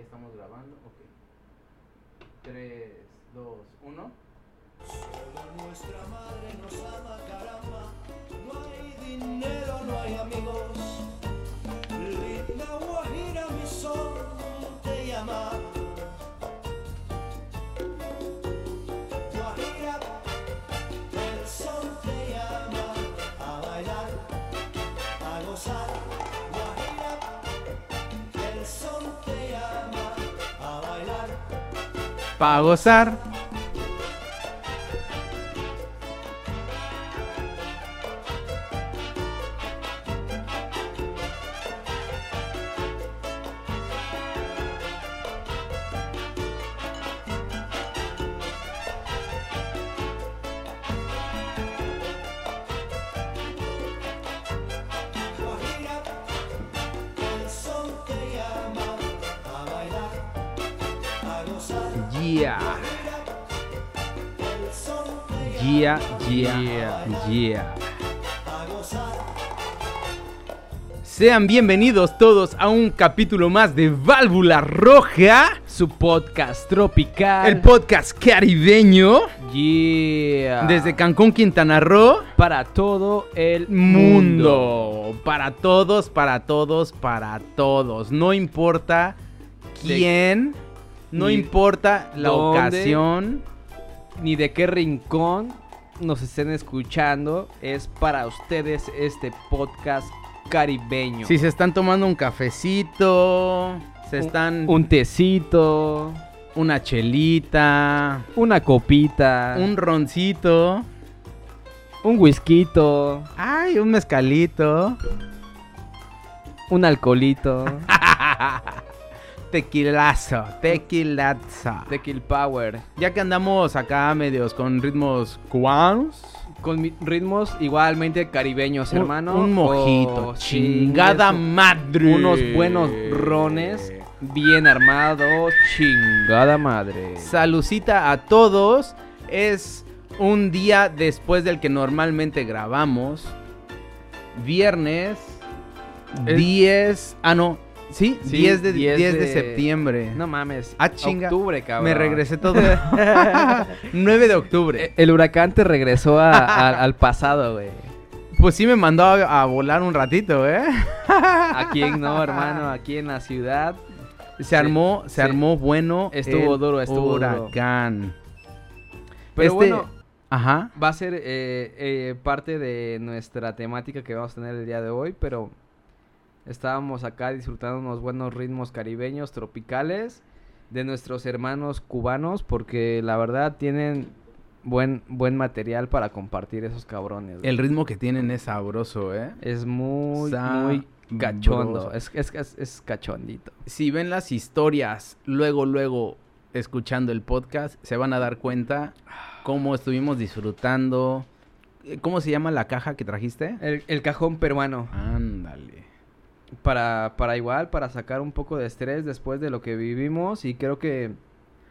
ya estamos grabando. Ok. 3, 2, 1. Solo nuestra madre nos ama, caramba. No hay dinero, no hay amigos. Linda Guajira, mi sol te llama. Para gozar. Yeah. Sean bienvenidos todos a un capítulo más de Válvula Roja, Su podcast tropical. el podcast caribeño Yeah. desde Cancún, Quintana Roo. para todo el mundo. Mundo. Para todos, para todos, para todos. No importa De- quién, no importa la dónde. ocasión. Ni de qué rincón nos estén escuchando. Es para ustedes este podcast caribeño. Si se están tomando un cafecito, se Un- están Un tecito, una chelita, una copita, un roncito, un whisky, ay, un mezcalito, un alcoholito. tequilazo, tequilazo. Tequil Power. Ya que andamos acá medios con ritmos cubanos, Con ritmos igualmente caribeños, un- hermano. un mojito, Oh, chingada madre. Unos buenos rones bien armados. Chingada madre. Salucita a todos. Es un día después del que normalmente grabamos. Viernes Es- 10. Ah, no. Sí, Sí, 10, de, 10 10 de, de- septiembre. No mames. Ah, chinga. Octubre, cabrón. Me regresé todo. 9 de octubre. Eh, El huracán te regresó a- a- al pasado, güey. Pues sí me mandó a, a volar un ratito, ¿eh? Aquí en no, hermano, aquí en la ciudad. Se armó, se sí. armó bueno. Estuvo el duro, estuvo duro. huracán. Pero Este- bueno, Ajá. va a ser eh, eh, parte de nuestra temática que vamos a tener el día de hoy, pero estábamos acá disfrutando unos buenos ritmos caribeños, tropicales, de nuestros hermanos cubanos, porque la verdad tienen buen, buen material para compartir esos cabrones. güey. El ritmo que tienen es sabroso, ¿eh? Es muy, muy cachondo. Es, es, es, es cachondito. Si ven las historias luego, luego escuchando el podcast, se van a dar cuenta cómo estuvimos disfrutando. ¿Cómo se llama la caja que trajiste? El, el cajón peruano. Ándale. Para, para igual, para sacar un poco de estrés después de lo que vivimos. Y creo que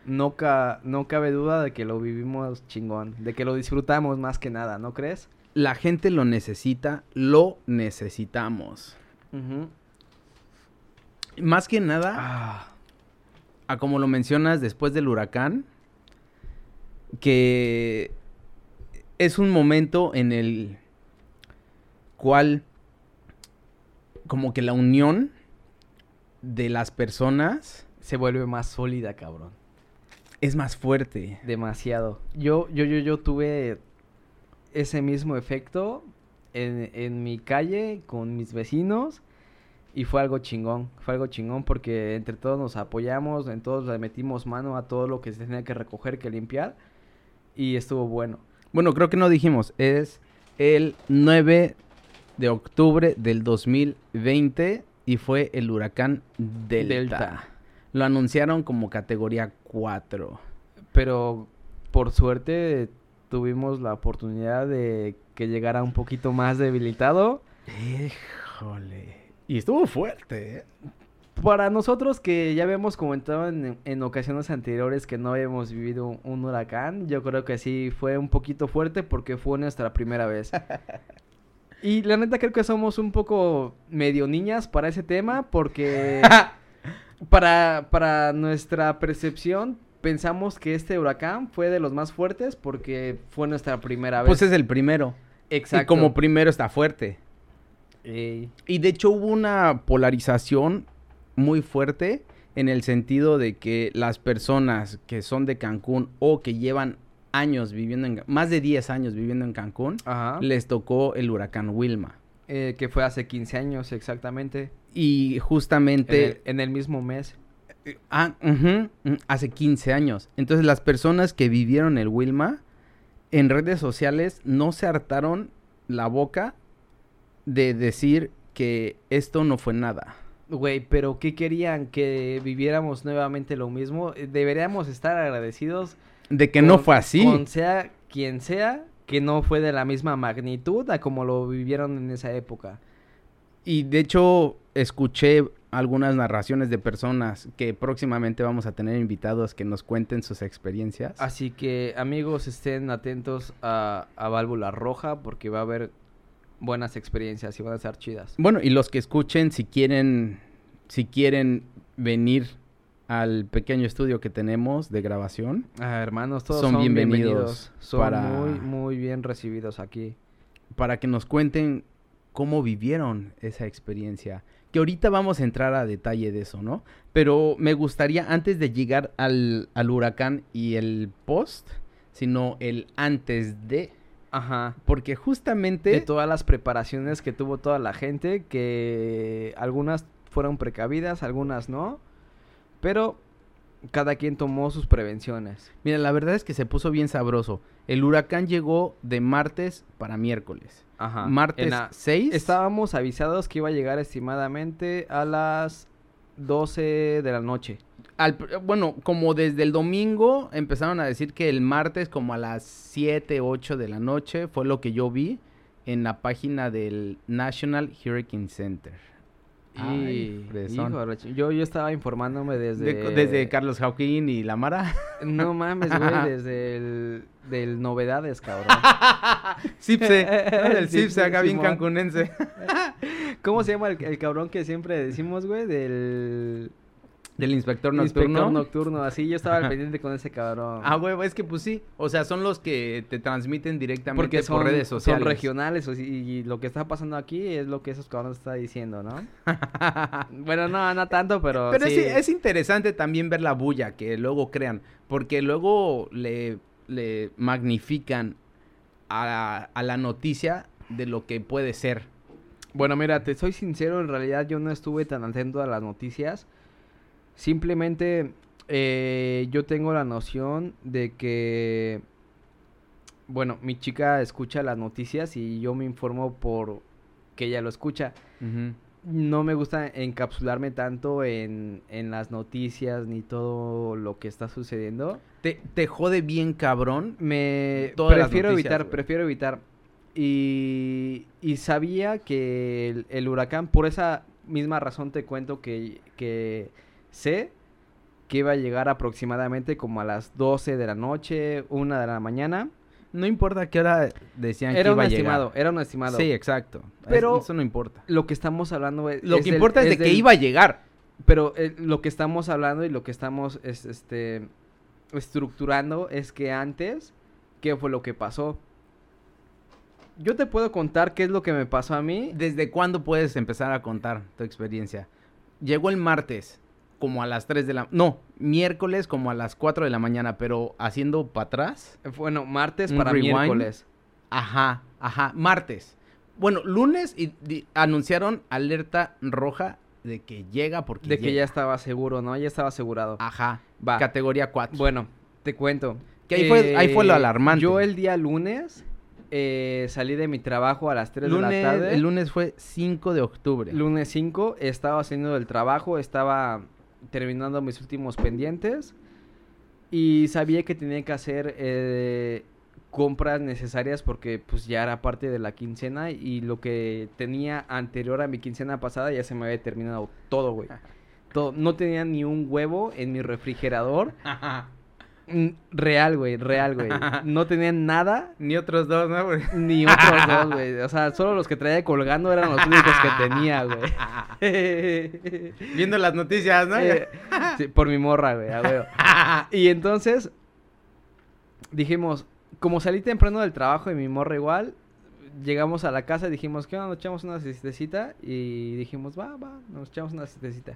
no, ca- no cabe duda de que lo vivimos chingón. De que lo disfrutamos más que nada, ¿no crees? La gente lo necesita, lo necesitamos. Más que nada, Ah, a como lo mencionas después del huracán, que es un momento en el cual como que la unión de las personas se vuelve más sólida, cabrón. es más fuerte. Demasiado. Yo, yo, yo, yo tuve ese mismo efecto en, en mi calle con mis vecinos y fue algo chingón. Fue algo chingón porque entre todos nos apoyamos, en todos le metimos mano a todo lo que se tenía que recoger, que limpiar y estuvo bueno. Bueno, creo que no dijimos, es el 9 de octubre del 2020 y fue el huracán Delta. Delta. Lo anunciaron como categoría 4. Pero por suerte tuvimos la oportunidad de que llegara un poquito más debilitado. Híjole. Y estuvo fuerte, ¿eh? Para nosotros que ya habíamos comentado en, en ocasiones anteriores que no habíamos vivido un, un huracán, yo creo que sí fue un poquito fuerte porque fue nuestra primera vez. Y la neta creo que somos un poco medio niñas para ese tema porque Para, para nuestra percepción, pensamos que este huracán fue de los más fuertes porque fue nuestra primera vez. Pues es el primero. Exacto. Y como primero está fuerte. Ey. Y de hecho hubo una polarización muy fuerte en el sentido de que las personas que son de Cancún o que llevan años viviendo en más de 10 años viviendo en Cancún, Ajá. les tocó el huracán Wilma. Eh, que fue hace 15 años exactamente. Y En justamente el, en el mismo mes. Ah, ujú, mm, hace 15 años. Entonces las personas que vivieron el Wilma en redes sociales no se hartaron la boca de decir que esto no fue nada. Güey, pero ¿qué querían? ¿Que viviéramos nuevamente lo mismo? Eh, Deberíamos estar agradecidos. De que no fue así. Con sea quien sea, que no fue de la misma magnitud a como lo vivieron en esa época. Y de hecho escuché algunas narraciones de personas que próximamente vamos a tener invitados que nos cuenten sus experiencias. Así que, amigos, estén atentos a, a Válvula Roja porque va a haber buenas experiencias y van a estar chidas. Bueno, y los que escuchen, si quieren, si quieren venir al pequeño estudio que tenemos de grabación, Ah, hermanos, todos Son son, bienvenidos bienvenidos. Son para- muy, muy bien recibidos aquí. para que nos cuenten cómo vivieron esa experiencia. Que ahorita vamos a entrar a detalle de eso, ¿no? Pero me gustaría, antes de llegar al, al huracán y el post, sino el antes de, Ajá. porque justamente... De todas las preparaciones que tuvo toda la gente, que algunas fueron precavidas, algunas no. Pero cada quien tomó sus prevenciones. Mira, la verdad es que se puso bien sabroso. El huracán llegó de martes para miércoles. Ajá. Martes En la- 6. Estábamos avisados que iba a llegar estimadamente a las 12 de la noche. al bueno, como desde el domingo empezaron a decir que el martes como a las 7, 8 de la noche fue lo que yo vi en la página del National Hurricane Center. Ay, Y hijo yo, yo estaba informándome desde... De- desde Carlos Joaquín y la Mara. No mames, güey, desde el... Del Novedades, cabrón. Cipse, ¿no? el Cipse, acá bien cancunense. ¿Cómo se llama el, el cabrón que siempre decimos, güey? Del... Del inspector nocturno. Inspector nocturno, así yo estaba al pendiente con ese cabrón. Ah, güey, es que pues sí. O sea, son los que te transmiten directamente porque son, por redes sociales. son regionales o sí, y lo que está pasando aquí es lo que esos cabrones están diciendo, ¿no? bueno, no, no tanto, pero, Pero sí. sí, es interesante también ver la bulla que luego crean, porque luego le, le magnifican a, a la noticia de lo que puede ser. Bueno, mira, te soy sincero, en realidad yo no estuve tan atento a las noticias. Simplemente eh, yo tengo la noción de que, bueno, mi chica escucha las noticias y yo me informo por que ella lo escucha. No me gusta encapsularme tanto en, en las noticias ni todo lo que está sucediendo. Te, te jode bien cabrón. Me prefiero noticias, evitar, prefiero evitar. Y, y sabía que el, el huracán, por esa misma razón te cuento que, que sé que iba a llegar aproximadamente como a las 12 de la noche, una de la mañana. No importa a qué hora decían Era que un iba a llegar. estimado, era un estimado. Sí, exacto. Pero- Es- eso no importa. Lo que estamos hablando es... Lo es que del- importa es, de que iba a llegar. Pero eh, lo que estamos hablando y lo que estamos es, este, estructurando es que antes, ¿qué fue lo que pasó? Yo te puedo contar qué es lo que me pasó a mí. ¿Desde cuándo puedes empezar a contar tu experiencia? Llegó el martes, como a las 3 de la... No, miércoles como a las 4 de la mañana, pero haciendo para atrás. Bueno, martes para rewind. miércoles. Ajá, ajá, martes. Bueno, lunes y, anunciaron alerta roja de que llega porque De que ya estaba seguro, ¿no? Ya estaba asegurado. Ajá, Va. categoría 4. Bueno, te cuento. Que ahí fue- ahí fue lo alarmante. Yo el día lunes eh, salí de mi trabajo a las 3 de la tarde. el lunes fue 5 de octubre. Lunes 5, estaba haciendo el trabajo, estaba terminando mis últimos pendientes y sabía que tenía que hacer eh, compras necesarias porque pues ya era parte de la quincena y lo que tenía anterior a mi quincena pasada ya se me había terminado todo, güey. Todo, no tenía ni un huevo en mi refrigerador. Mm, Real, güey, real, güey. No tenían nada, Ni otros dos, ¿no? Porque- ni otros dos, güey. O sea, solo los que traía colgando eran los únicos que tenía, güey. Viendo las noticias, ¿no? Eh, sí, por mi morra, güey, a. Y entonces dijimos, como salí temprano del trabajo y mi morra igual, llegamos a la casa y dijimos, ¿qué onda? Nos echamos una siestecita y dijimos, va, va, nos echamos una siestecita.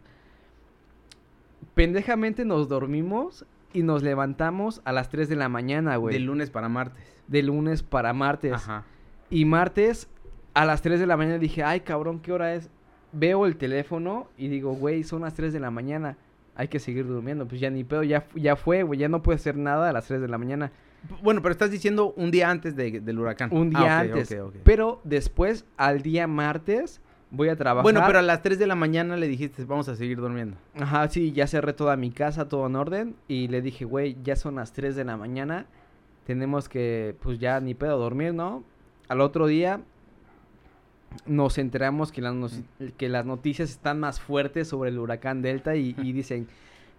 Pendejamente nos dormimos y nos levantamos a las 3 de la mañana, güey. De lunes para martes. De lunes para martes. Ajá. Y martes a las 3 de la mañana dije, ay cabrón, ¿qué hora es? Veo el teléfono y digo, güey, son las 3 de la mañana. Hay que seguir durmiendo. Pues ya ni pedo, ya, ya fue, güey. Ya no puede hacer nada a las 3 de la mañana. Bueno, pero estás diciendo un día antes de- del huracán. Un Ah, día antes. ok, ok. Pero después, al día martes, voy a trabajar. Bueno, pero a las 3 de la mañana le dijiste, vamos a seguir durmiendo. Ajá, sí, ya cerré toda mi casa, todo en orden. Y le dije, güey, ya son las 3 de la mañana. Tenemos que, pues ya ni pedo dormir, ¿no? Al otro día nos enteramos que las, nos- que las noticias están más fuertes sobre el huracán Delta y, y dicen,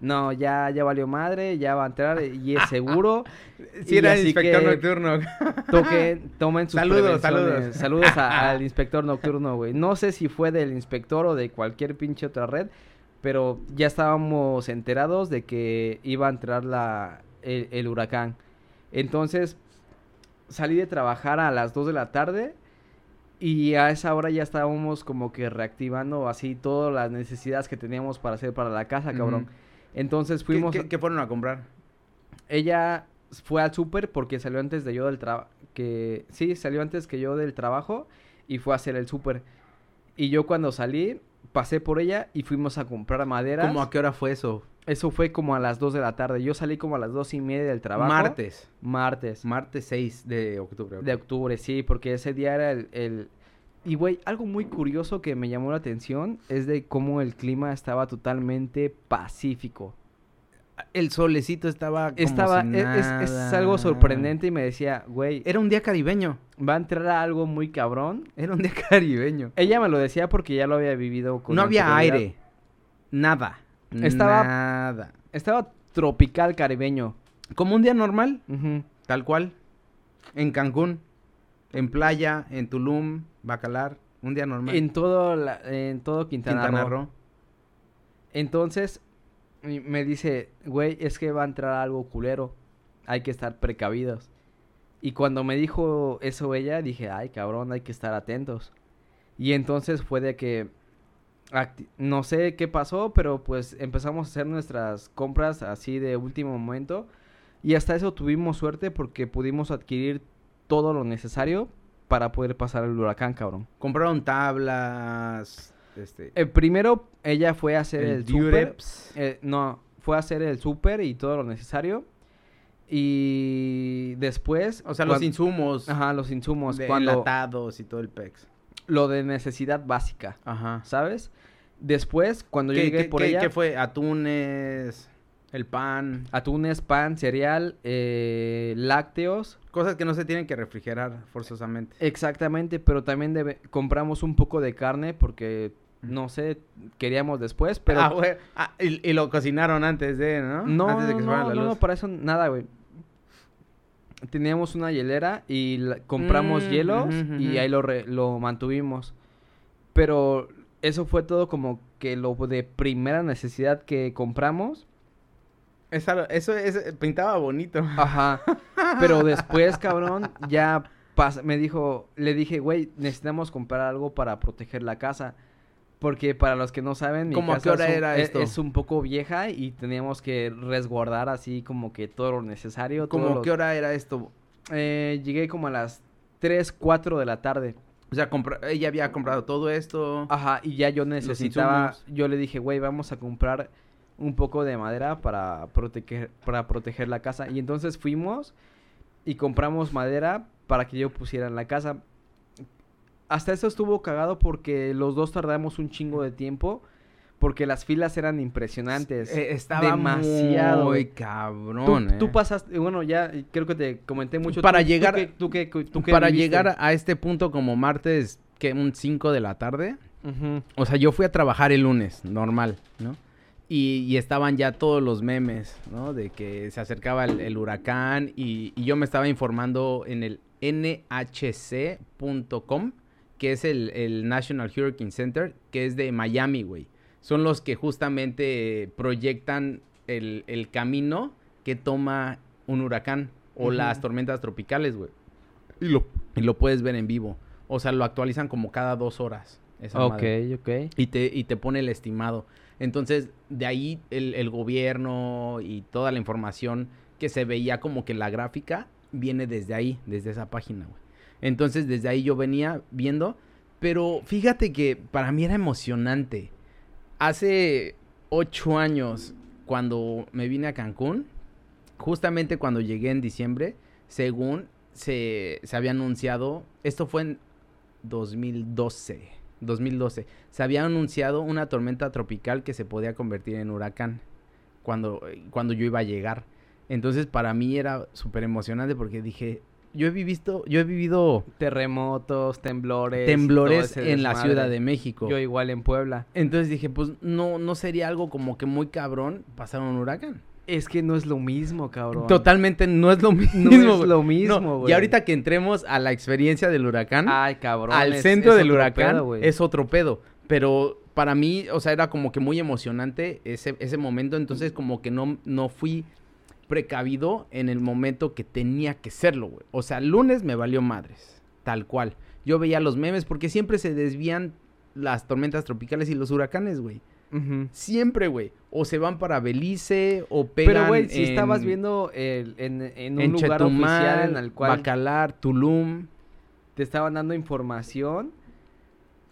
no, ya, ya valió madre, ya va a entrar y es seguro. Sí, Y era el inspector que- nocturno. Toquen, tomen sus Saludos, saludos. Saludos a- al inspector nocturno, güey. No sé si fue del inspector o de cualquier pinche otra red, pero ya estábamos enterados de que iba a entrar la, el, el huracán. Entonces, salí de trabajar a las 2 de la tarde y a esa hora ya estábamos como que reactivando así todas las necesidades que teníamos para hacer para la casa, cabrón. Entonces ¿Qué, fuimos... qué- qué fueron a comprar? Ella fue al súper porque salió antes de yo del trabajo. Que sí, salió antes que yo del trabajo y fue a hacer el súper. Y yo cuando salí, pasé por ella y fuimos a comprar madera. ¿Cómo a qué hora fue eso? Eso fue como a las 2 de la tarde. Yo salí como a las dos y media del trabajo. Martes. Martes. Martes 6 de octubre. De octubre, sí, porque ese día era el... el- Y, güey, algo muy curioso que me llamó la atención es de cómo el clima estaba totalmente pacífico. El solecito estaba como Estaba, si es, es- es nada. algo sorprendente y me decía, güey, Era un día caribeño. va a entrar algo muy cabrón. Era un día caribeño. Ella me lo decía porque ya lo había vivido con no había aire. Nada. Estaba- Nada. Estaba tropical caribeño. Como un día normal, tal cual. En Cancún, en playa, en Tulum, Bacalar. Un día normal. En todo, la- en todo Quintana, Quintana Roo. Roo. Entonces, me dice, güey, es que va a entrar algo culero. Hay que estar precavidos. Y cuando me dijo eso ella, dije, ay, cabrón, hay que estar atentos. Y entonces fue de que, no sé qué pasó, pero pues empezamos a hacer nuestras compras así de último momento. Y hasta eso tuvimos suerte porque pudimos adquirir todo lo necesario para poder pasar el huracán, cabrón. Compraron tablas. Este. Eh, primero ella fue a hacer el, súper. Durex. Eh, no, fue a hacer el súper y todo lo necesario. Y después... o sea, los insumos. Ajá, los insumos. de cuando enlatados y todo el pex. lo de necesidad básica, Ajá. ¿sabes? Después, cuando yo ¿Qué, llegué por qué- ella... qué fue? Atunes, el pan. Atunes, pan, cereal, eh, lácteos. Cosas que no se tienen que refrigerar forzosamente. Exactamente, pero también debe- compramos un poco de carne porque, no sé, queríamos después, pero... Ah, güey. Ah, y, y lo cocinaron antes de, ¿no? No, Antes de que se no, la no, luz. no, para eso nada, güey. Teníamos una hielera y la- compramos Mm, hielos y ahí lo, re- lo mantuvimos. Pero eso fue todo como que lo de primera necesidad que compramos. Esa- eso es, pintaba bonito. Ajá. Pero después, cabrón, ya me dijo, le dije, güey, necesitamos comprar algo para proteger la casa. Porque para los que no saben, mi ¿Cómo a casa qué hora es un- era e- esto? es un poco vieja y teníamos que resguardar así como que todo lo necesario. ¿Cómo qué hora era esto? Eh, llegué como a las 3, 4 de la tarde. O sea, ella había comprado todo esto. Ajá, y ya yo necesitaba, yo le dije, güey, vamos a comprar un poco de madera para proteger, para proteger la casa. Y entonces fuimos y compramos madera para que yo pusiera en la casa. Hasta eso estuvo cagado porque los dos tardamos un chingo de tiempo. Porque las filas eran impresionantes. Eh, estaba demasiado. muy cabrón. tú eh. pasaste, bueno, ya creo que te comenté mucho. Para Tú- llegar- tú Para viviste? llegar a este punto como martes, que un 5 de la tarde. O sea, yo fui a trabajar el lunes, normal, ¿no? Y, y estaban ya todos los memes, ¿no? De que se acercaba el, el huracán y, y yo me estaba informando en el nhc.com, que es el, el National Hurricane Center, que es de Miami, güey. Son los que justamente proyectan el, el camino que toma un huracán o las tormentas tropicales, güey. Y lo, y lo puedes ver en vivo. O sea, lo actualizan como cada dos horas. esa Ok, madre. ok. Y te, y te pone el estimado. Entonces, de ahí el, gobierno y toda la información que se veía como que la gráfica viene desde ahí, desde esa página, güey. Entonces, desde ahí yo venía viendo. Pero fíjate que para mí era emocionante. Hace ocho años, cuando me vine a Cancún, justamente cuando llegué en diciembre, según se, se había anunciado, esto fue en 2012, 2012, se había anunciado una tormenta tropical que se podía convertir en huracán cuando, cuando yo iba a llegar. Entonces para mí era súper emocionante porque dije, yo he vivido, yo he vivido Terremotos, temblores. temblores en la. Ciudad de México. Yo igual en Puebla. Entonces dije, pues no, no sería algo como que muy cabrón pasar un huracán. Es que no es lo mismo, cabrón. Totalmente no es lo mismo. No es lo mismo, No, güey. Y ahorita que entremos a la experiencia del huracán, Ay, cabrón. al es- centro es del huracán, pedo, es otro pedo. Pero para mí, o sea, era como que muy emocionante ese, ese momento. Entonces, como que no, no fui precavido en el momento que tenía que serlo, güey. O sea, lunes me valió madres, tal cual. Yo veía los memes porque siempre se desvían las tormentas tropicales y los huracanes, güey. Siempre, güey. O se van para Belice o pegan Pero, güey, si en- estabas viendo el, en, en un en lugar Chetumal, oficial en el cual Bacalar, Tulum. te estaban dando información,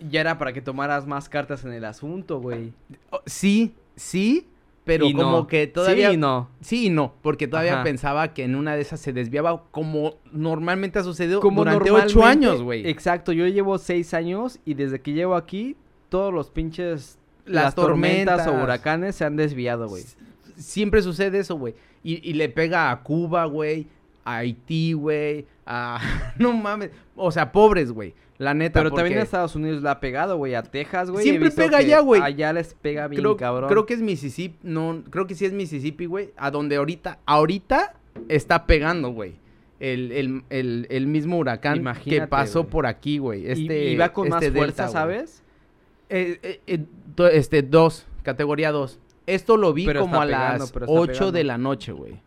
ya era para que tomaras más cartas en el asunto, güey. Oh, sí, sí, pero Y como no. que todavía... Sí y no. Sí y no, porque todavía Ajá. pensaba que en una de esas se desviaba como normalmente ha sucedido Como durante ocho años, güey. Exacto, yo llevo seis años y desde que llevo aquí, todos los pinches... Las Las, tormentas, o huracanes se han desviado, güey. Siempre sucede eso, güey. Y, y le pega a Cuba, güey, a Haití, güey, a... no mames, o sea, pobres, güey. La neta, Pero también a Estados Unidos le ha pegado, güey, a Texas, güey. Siempre pega allá, güey. Allá les pega bien, creo, cabrón. creo que es Mississippi, no, creo que sí es Mississippi, güey, a donde ahorita, ahorita está pegando, güey. El, el, el, el mismo huracán que pasó por aquí, güey. Este, y, va con más este fuerza, delta. ¿sabes? Eh, eh, este, dos, categoría dos. Esto lo vi Pero como a pegando, las pero está 8 de la noche, güey.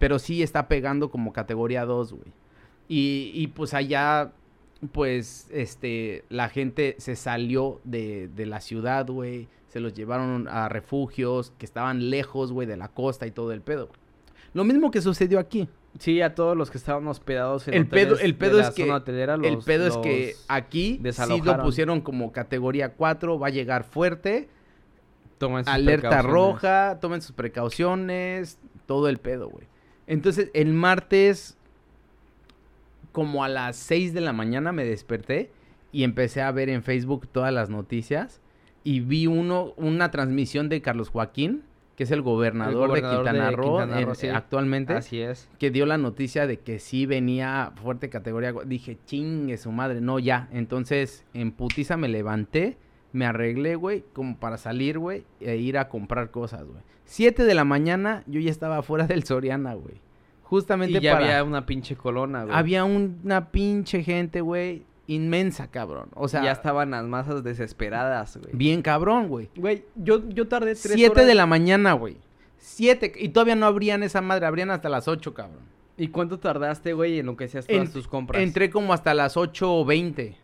Pero sí está pegando como categoría 2, güey. Y, y pues allá, pues, este, la gente se salió de, de la ciudad, güey. Se los llevaron a refugios que estaban lejos, güey, de la costa y todo el pedo. Lo mismo que sucedió aquí. Sí, a todos los que estaban hospedados en El pedo- el de pedo la es que- zona hotelera, el los- pedo es que los aquí sí lo pusieron como categoría 4, va a llegar fuerte. toman sus alerta roja, tomen sus precauciones, todo el pedo, güey. Entonces, el martes, como a las 6 de la mañana, me desperté y empecé a ver en Facebook todas las noticias y vi uno, una transmisión de Carlos Joaquín, que es el gobernador, gobernador de Quintana de Roo Quintana en- Roo, sí. actualmente, Así es. que dio la noticia de que sí venía fuerte categoría. Dije, chingue su madre, no, ya. Entonces, en putiza me levanté, me arreglé, güey, como para salir, güey, e ir a comprar cosas, güey. Siete de la mañana, yo ya estaba fuera del Soriana, güey. Justamente Y ya para... había una pinche colona, güey. Había una pinche gente, güey, inmensa, cabrón. O sea, ya estaban las masas desesperadas, güey. bien cabrón, güey. Güey, yo, yo tardé tres Siete horas. de la mañana, güey. Siete, y todavía no abrían esa madre, abrían hasta las ocho, cabrón. ¿Y cuánto tardaste, güey, en lo que hacías todas En- tus compras? Entré como hasta las 8.20.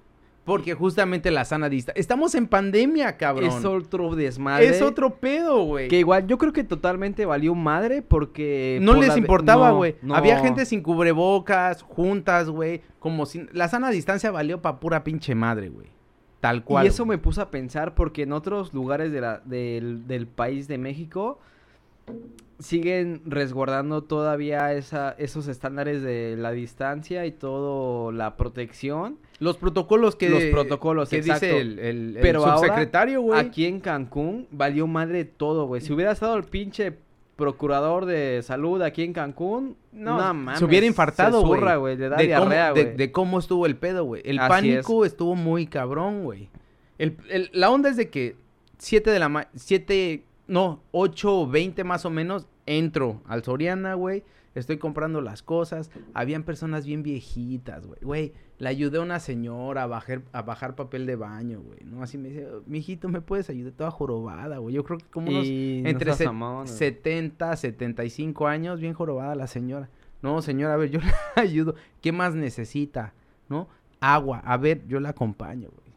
Porque justamente la sana distancia. Estamos en pandemia, cabrón. Es otro desmadre. Es otro pedo, güey. Que igual, yo creo que totalmente valió madre porque... No por les la importaba, güey. no. Había gente sin cubrebocas, juntas, güey. Como sin... La sana distancia valió pa' pura pinche madre, güey. Tal cual. Y eso me puso a pensar porque en otros lugares de la- del, del país de México siguen resguardando todavía esa, esos estándares de la distancia y todo la protección. Los protocolos que... Los protocolos, que exacto. dice el, el, el Pero ahora, subsecretario, güey. Aquí en Cancún valió madre todo, güey. Si hubiera estado el pinche procurador de salud aquí en Cancún, No, no, mames. se hubiera infartado, güey. de, de- cómo estuvo el pedo, güey. El Así pánico estuvo muy cabrón, güey. El, el- la onda es de que 7 de la ma 7 no, 8.20 más o menos, entro al Soriana, güey. Estoy comprando las cosas. Habían personas bien viejitas, güey. Güey, le ayudé a una señora a bajar, a bajar papel de baño, güey. ¿No? Así me dice, mijito, ¿me puedes ayudar? Toda jorobada, güey. Yo creo que como unos Y no entre se- mamón, güey. 70, 75 años, bien jorobada la señora. No, señora, a ver, yo le ayudo. ¿Qué más necesita? ¿No? Agua. A ver, yo la acompaño, güey.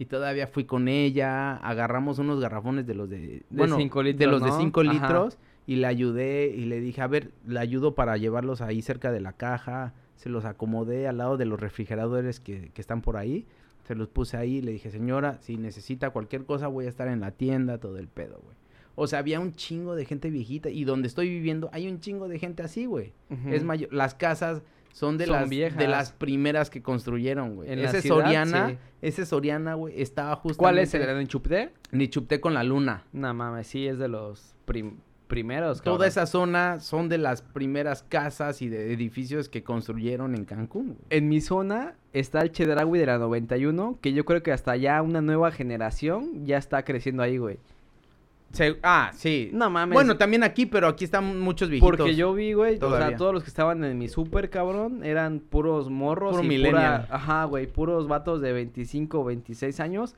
Y todavía fui con ella, agarramos unos garrafones de los de... bueno, cinco de los de ¿no? 5 Ajá. litros. Y le ayudé y le dije, a ver, le ayudo para llevarlos ahí cerca de la caja. Se los acomodé al lado de los refrigeradores que, que están por ahí. Se los puse ahí y le dije, señora, si necesita cualquier cosa voy a estar en la tienda, todo el pedo, güey. O sea, había un chingo de gente viejita y donde estoy viviendo hay un chingo de gente así, güey. Es mayor, las casas son de Son las viejas. de las primeras que construyeron, güey. En Ese ciudad, Soriana, sí. ese Soriana, güey, estaba justo ¿Cuál es el de Chupté? Ni chupté con la luna. No mames, sí, es de los prim- primeros. Toda cabrón. esa zona son de las primeras casas y de edificios que construyeron en Cancún. güey. En mi zona está el Chedraui de la 91, que yo creo que hasta ya una nueva generación ya está creciendo ahí, güey. Se- ah, sí. No mames. Bueno, también aquí, pero aquí están muchos viejitos. Porque yo vi, güey, o sea, todos los que estaban en mi súper, cabrón, eran puros morros Puro y pura... Ajá, güey, puros vatos de 25 o 26 años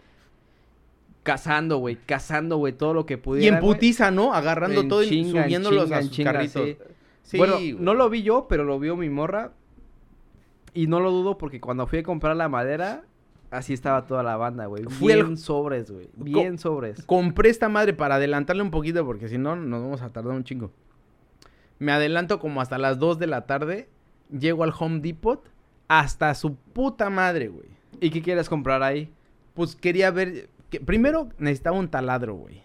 cazando, güey, cazando, güey, todo lo que Y pudiera, en güey. putiza, ¿no? Agarrando En todo y chinga, en subiéndolos chinga, a en sus chinga, carritos. sí. Sí, bueno, no lo vi yo, pero lo vio mi morra. Y no lo dudo porque cuando fui a comprar la madera, así estaba toda la banda, güey. Bien sobres, güey. Bien sobres. Compré esta madre para adelantarle un poquito porque si no nos vamos a tardar un chingo. Me adelanto como hasta las 2 de la tarde. Llego al Home Depot. Hasta su puta madre, güey. ¿Y qué quieres comprar ahí? Pues quería ver... que- primero necesitaba un taladro, güey.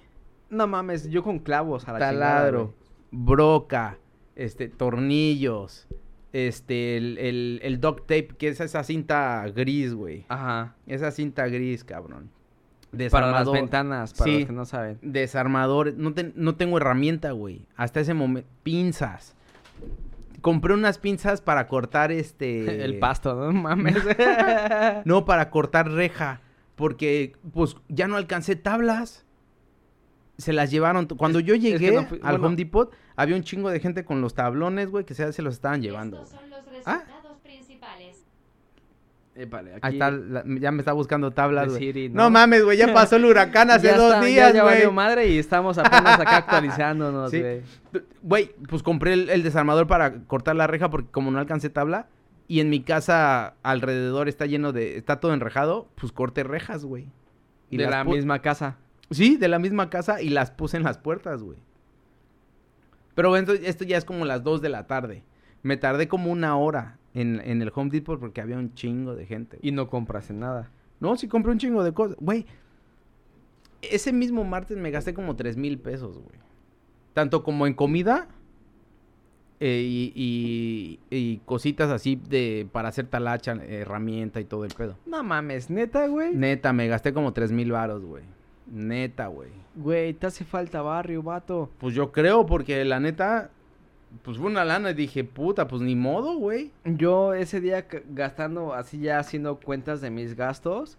No mames, yo con clavos a la Taladro, broca, este, tornillos, este, el, el, el duct tape, que es esa cinta gris, güey. Ajá. Esa cinta gris, cabrón. Para las Desarmador- ventanas, para Sí. los que no saben. Desarmador, no, no tengo herramienta, güey. Hasta ese momento, pinzas. Compré unas pinzas para cortar este... El pasto, no mames. No, para cortar reja. Porque, pues, ya no alcancé tablas. Se las llevaron. Cuando Es- yo es que llegué no fui- al bueno. Home Depot, había un chingo de gente con los tablones, güey, que se, se los estaban llevando. Estos son los Ah. resultados principales. Épale, aquí Ahí está, la- ya me está buscando tablas, güey. No mames, güey, ya pasó el huracán hace Ya dos está, ya- días, ya, güey. valió madre y estamos apenas acá actualizándonos, Sí. güey. Güey, pues compré el, el desarmador para cortar la reja porque como no alcancé tabla y en mi casa alrededor está lleno de, está todo enrejado, pues corté rejas, güey. Y de la misma casa. Sí, de la misma casa y las puse en las puertas, güey. Pero bueno, esto, esto ya es como las 2 de la tarde. Me tardé como una hora en, en el Home Depot porque había un chingo de gente. Y no compras en nada. No, sí compré un chingo de cosas. Güey, ese mismo martes me gasté como 3 mil pesos, güey. Tanto como en comida eh, y, y- y cositas así de para hacer talacha, herramienta y todo el pedo. No mames, neta, güey. Neta, me gasté como 3 mil varos, güey. Neta, güey. Güey, te hace falta barrio, vato. Pues yo creo, porque la neta, pues fue una lana y dije, puta, pues ni modo, güey. Yo ese día gastando, así ya haciendo cuentas de mis gastos,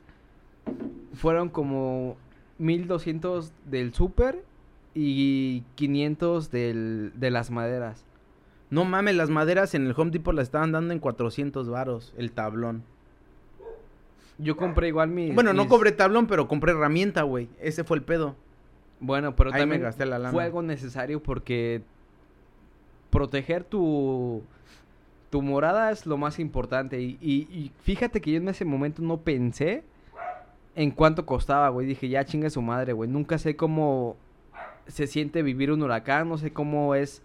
fueron como 1200 del súper y 500 del, de las maderas. No mames, las maderas en el Home Depot las estaban dando en 400 varos, el tablón. Yo compré igual mis... Bueno, no cobré tablón, pero compré herramienta, güey. Ese fue el pedo. Bueno, pero Ahí me también gasté la lana. fue algo necesario porque proteger tu tu morada es lo más importante y, y- y fíjate que yo en ese momento no pensé en cuánto costaba, güey. Dije, ya chingue su madre, güey. Nunca sé cómo se siente vivir un huracán, no sé cómo es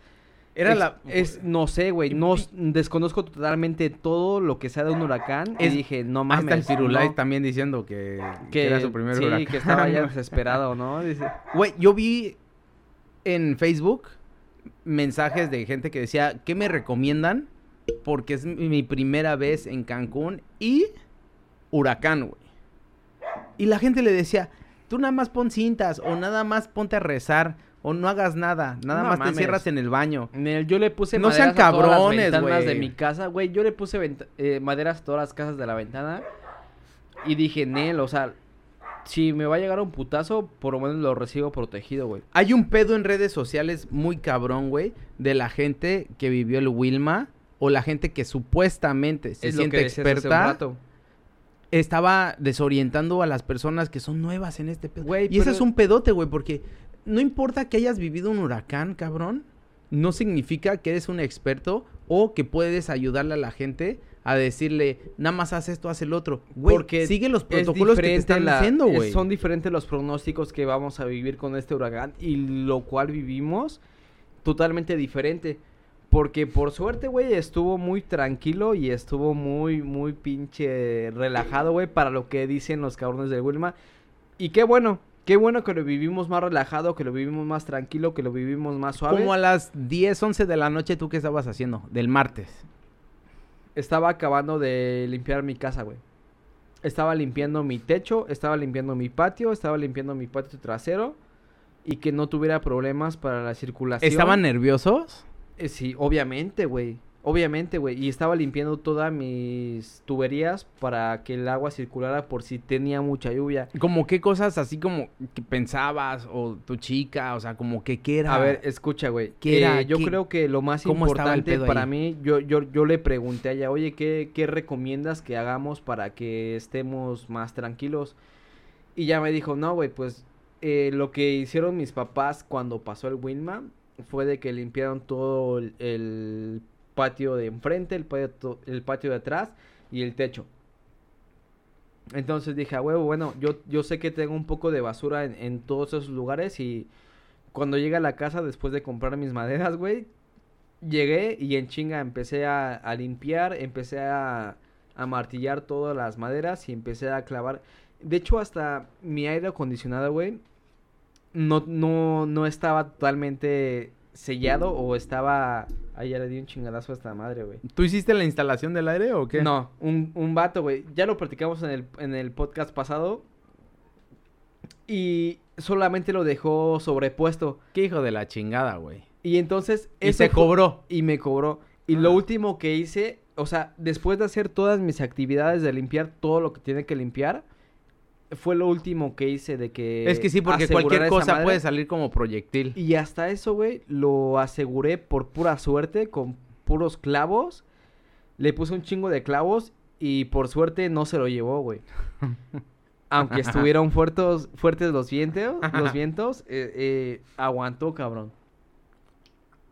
Era es- la... es no sé, güey, no desconozco totalmente todo lo que sea de un huracán Es- y dije, no mames. está el Firulais no, también diciendo que, que que era su primer sí, huracán. que estaba ya desesperado, ¿no? Güey, yo vi en Facebook mensajes de gente que decía, ¿qué me recomiendan? Porque es mi mi primera vez en Cancún y huracán, güey. Y la gente le decía, tú nada más pon cintas o nada más ponte a rezar o no hagas nada, nada No más mames. te encierras en el baño. Nel, yo le puse No sean maderas a todas las cabrones, ventanas de mi casa, güey. Yo le puse eh, maderas a todas las casas de la ventana. Y dije, Nel, o sea, si me va a llegar un putazo, por lo menos lo recibo protegido, güey. Hay un pedo en redes sociales muy cabrón, güey, de la gente que vivió el Wilma o la gente que supuestamente se Es lo que siente hace un experta. rato. Estaba desorientando a las personas que son nuevas en este pedo. Güey, y ese es un pedote, güey, porque no importa que hayas vivido un huracán, cabrón, no significa que eres un experto o que puedes ayudarle a la gente a decirle, nada más haz esto, haz el otro. Güey, Porque sigue los Es protocolos que te están la- diciendo, güey. Son diferentes los pronósticos que vamos a vivir con este huracán y lo cual vivimos totalmente diferente. Porque por suerte, güey, estuvo muy tranquilo y estuvo muy, muy pinche relajado, güey, para lo que dicen los cabrones de Wilma. Y qué bueno, qué bueno que lo vivimos más relajado, que lo vivimos más tranquilo, que lo vivimos más suave. Como a las 10, 11 de la noche, ¿tú qué estabas haciendo? Del martes. Estaba acabando de limpiar mi casa, güey. Estaba limpiando mi techo, estaba limpiando mi patio, estaba limpiando mi patio trasero y que no tuviera problemas para la circulación. ¿Estaban nerviosos? Eh, sí, obviamente, güey. Obviamente, güey. Y estaba limpiando todas mis tuberías para que el agua circulara por si tenía mucha lluvia. Como qué cosas así como que pensabas o tu chica, o sea, como que qué era. A ver, escucha, güey. ¿Qué era? Eh, yo ¿Qué- creo que lo más importante para ahí? mí, yo, yo, yo le pregunté a ella, oye, ¿qué, ¿qué recomiendas que hagamos para que estemos más tranquilos? Y ya me dijo, no, güey, pues eh, lo que hicieron mis papás cuando pasó el Winman fue de que limpiaron todo el patio de enfrente, el patio, el patio de atrás y el techo. Entonces dije, a huevo, bueno, yo, yo sé que tengo un poco de basura en, todos esos lugares y cuando llegué a la casa después de comprar mis maderas, güey, llegué y en chinga empecé a, a limpiar, empecé a, a martillar todas las maderas y empecé a clavar. De hecho, hasta mi aire acondicionado, güey, no, no, no estaba totalmente sellado o estaba... Ay, ya le di un chingadazo a esta madre, güey. ¿Tú hiciste la instalación del aire o qué? No, un, un vato, güey. Ya lo platicamos en el, en el podcast pasado. Y solamente lo dejó sobrepuesto. Qué hijo de la chingada, güey. Y entonces... Y se cobró. Y me cobró. Y lo Ah. último que hice, o sea, después de hacer todas mis actividades de limpiar todo lo que tiene que limpiar, fue lo último que hice de que... es que sí, porque cualquier cosa madre. puede salir como proyectil. Y hasta eso, güey, lo aseguré por pura suerte, con puros clavos. Le puse un chingo de clavos y por suerte no se lo llevó, güey. Aunque estuvieron fuertes, fuertes los vientos, los vientos, eh, eh, aguantó, cabrón.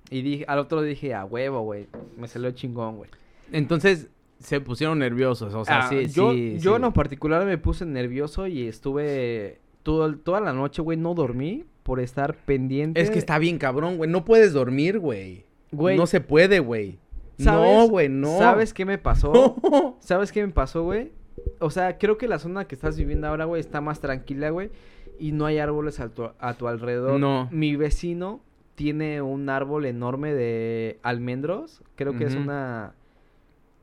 Y dije, al otro dije, a huevo, güey. Me salió chingón, güey. Entonces se pusieron nerviosos, o sea, Ah, sí, yo, sí, yo sí. en lo particular me puse nervioso y estuve todo, toda la noche, güey, no dormí por estar pendiente. Es que está bien cabrón, güey. No puedes dormir, güey. Güey, No se puede, güey. No, ¿sabes- güey, no. ¿Sabes qué me pasó? No. ¿Sabes qué me pasó, güey? O sea, creo que la zona que estás viviendo ahora, güey, está más tranquila, güey. Y no hay árboles a tu, a tu alrededor. No. Mi vecino tiene un árbol enorme de almendros. Creo que es una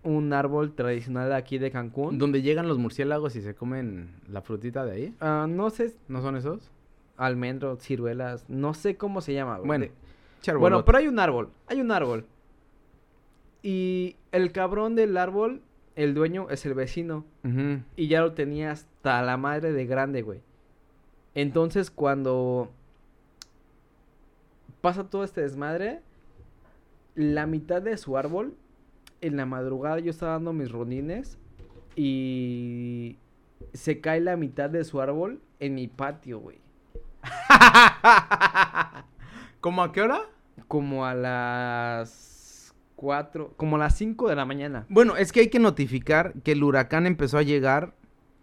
un árbol tradicional de aquí de Cancún. Donde llegan los murciélagos y se comen la frutita de ahí. Ah, no sé, ¿No son esos? almendros, ciruelas, no sé cómo se llama, güey. Bueno. Bueno, pero hay un árbol, hay un árbol. Y el cabrón del árbol, el dueño, es el vecino. Y ya lo tenía hasta la madre de grande, güey. Entonces, cuando pasa todo este desmadre, la mitad de su árbol, en la madrugada yo estaba dando mis rondines y se cae la mitad de su árbol en mi patio, güey. ¿Cómo a qué hora? Como a las 4, como a las 5 de la mañana. Bueno, es que hay que notificar que el huracán empezó a llegar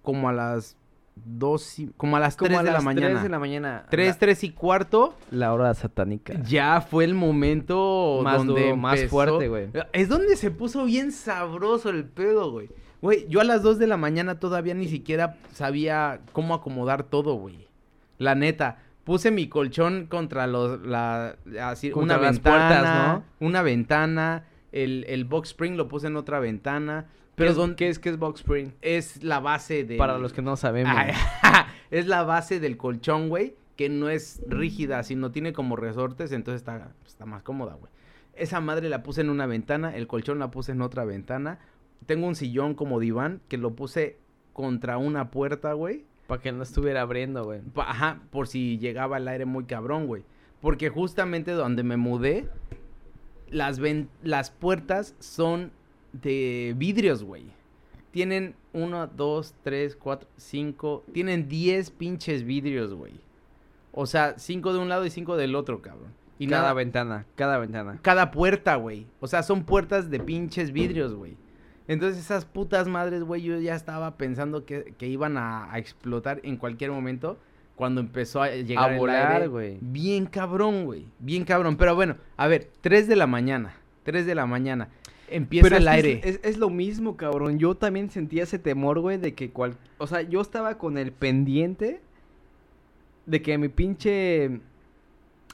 como a las dos, y- como a las Como 3 a de la las mañana. 3 de la mañana. 3, La- 3 y cuarto, La hora satánica. ya fue el momento Más donde duro, más empezó- fuerte, güey. Es donde se puso bien sabroso el pedo, güey. Güey, yo a las 2 de la mañana todavía ni siquiera sabía cómo acomodar todo, güey. La neta, puse mi colchón contra los la así Contra una las ventana, puertas, una ventana, el, el box spring lo puse en otra ventana, pero ¿Qué, don- ¿Qué es, qué es box spring? es la base de Para los que no sabemos. Es la base del colchón, güey, que no es rígida, sino tiene como resortes, entonces está, está más cómoda, güey. Esa madre la puse en una ventana, el colchón la puse en otra ventana. Tengo un sillón como diván que lo puse contra una puerta, güey. Para que no estuviera abriendo, güey. Ajá, por si llegaba el aire muy cabrón, güey. Porque justamente donde me mudé, las, ven- las puertas son de vidrios, güey. Tienen uno, dos, tres, cuatro, cinco. Tienen diez pinches vidrios, güey. O sea, cinco de un lado y cinco del otro, cabrón. Y cada nada, ventana, cada ventana. cada puerta, güey. O sea, son puertas de pinches vidrios, güey. Entonces esas putas madres, güey, yo ya estaba pensando que, que iban a, a explotar en cualquier momento cuando empezó a llegar A volar, güey. Bien cabrón, güey. Bien cabrón. Pero bueno, a ver, 3 de la mañana. 3 de la mañana. Empieza Pero el aire. Es, es- es lo mismo, cabrón. Yo también sentía ese temor, güey, de que cual... O sea, yo estaba con el pendiente de que mi pinche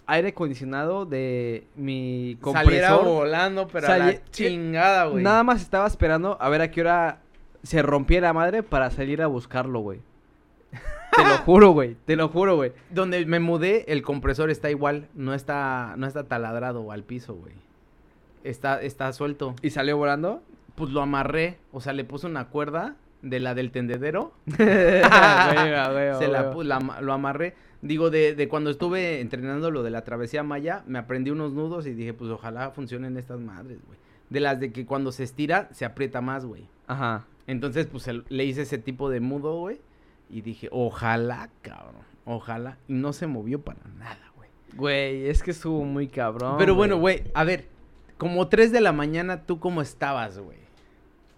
aire acondicionado de mi Saliera compresor... volando, pero a la Sali- chingada, güey. Nada más estaba esperando a ver a qué hora se rompía la madre para salir a buscarlo, güey. Te lo juro, güey. Te lo juro, güey. Donde me mudé, el compresor está igual. No está, no está taladrado al piso, güey. Está, está suelto. ¿Y salió volando? Pues lo amarré. O sea, le puse una cuerda de la del tendedero. Se la, la lo amarré. Digo, de, de cuando estuve entrenando lo de la travesía maya, me aprendí unos nudos y dije, pues ojalá funcionen estas madres, güey. De las de que cuando se estira, se aprieta más, güey. Ajá. Entonces, pues el- le hice ese tipo de mudo, güey. Y dije, ojalá, cabrón. Ojalá. Y no se movió para nada, güey. Güey, es que estuvo muy cabrón. Pero bueno, güey, a ver. Como 3 de la mañana, ¿tú cómo estabas, güey?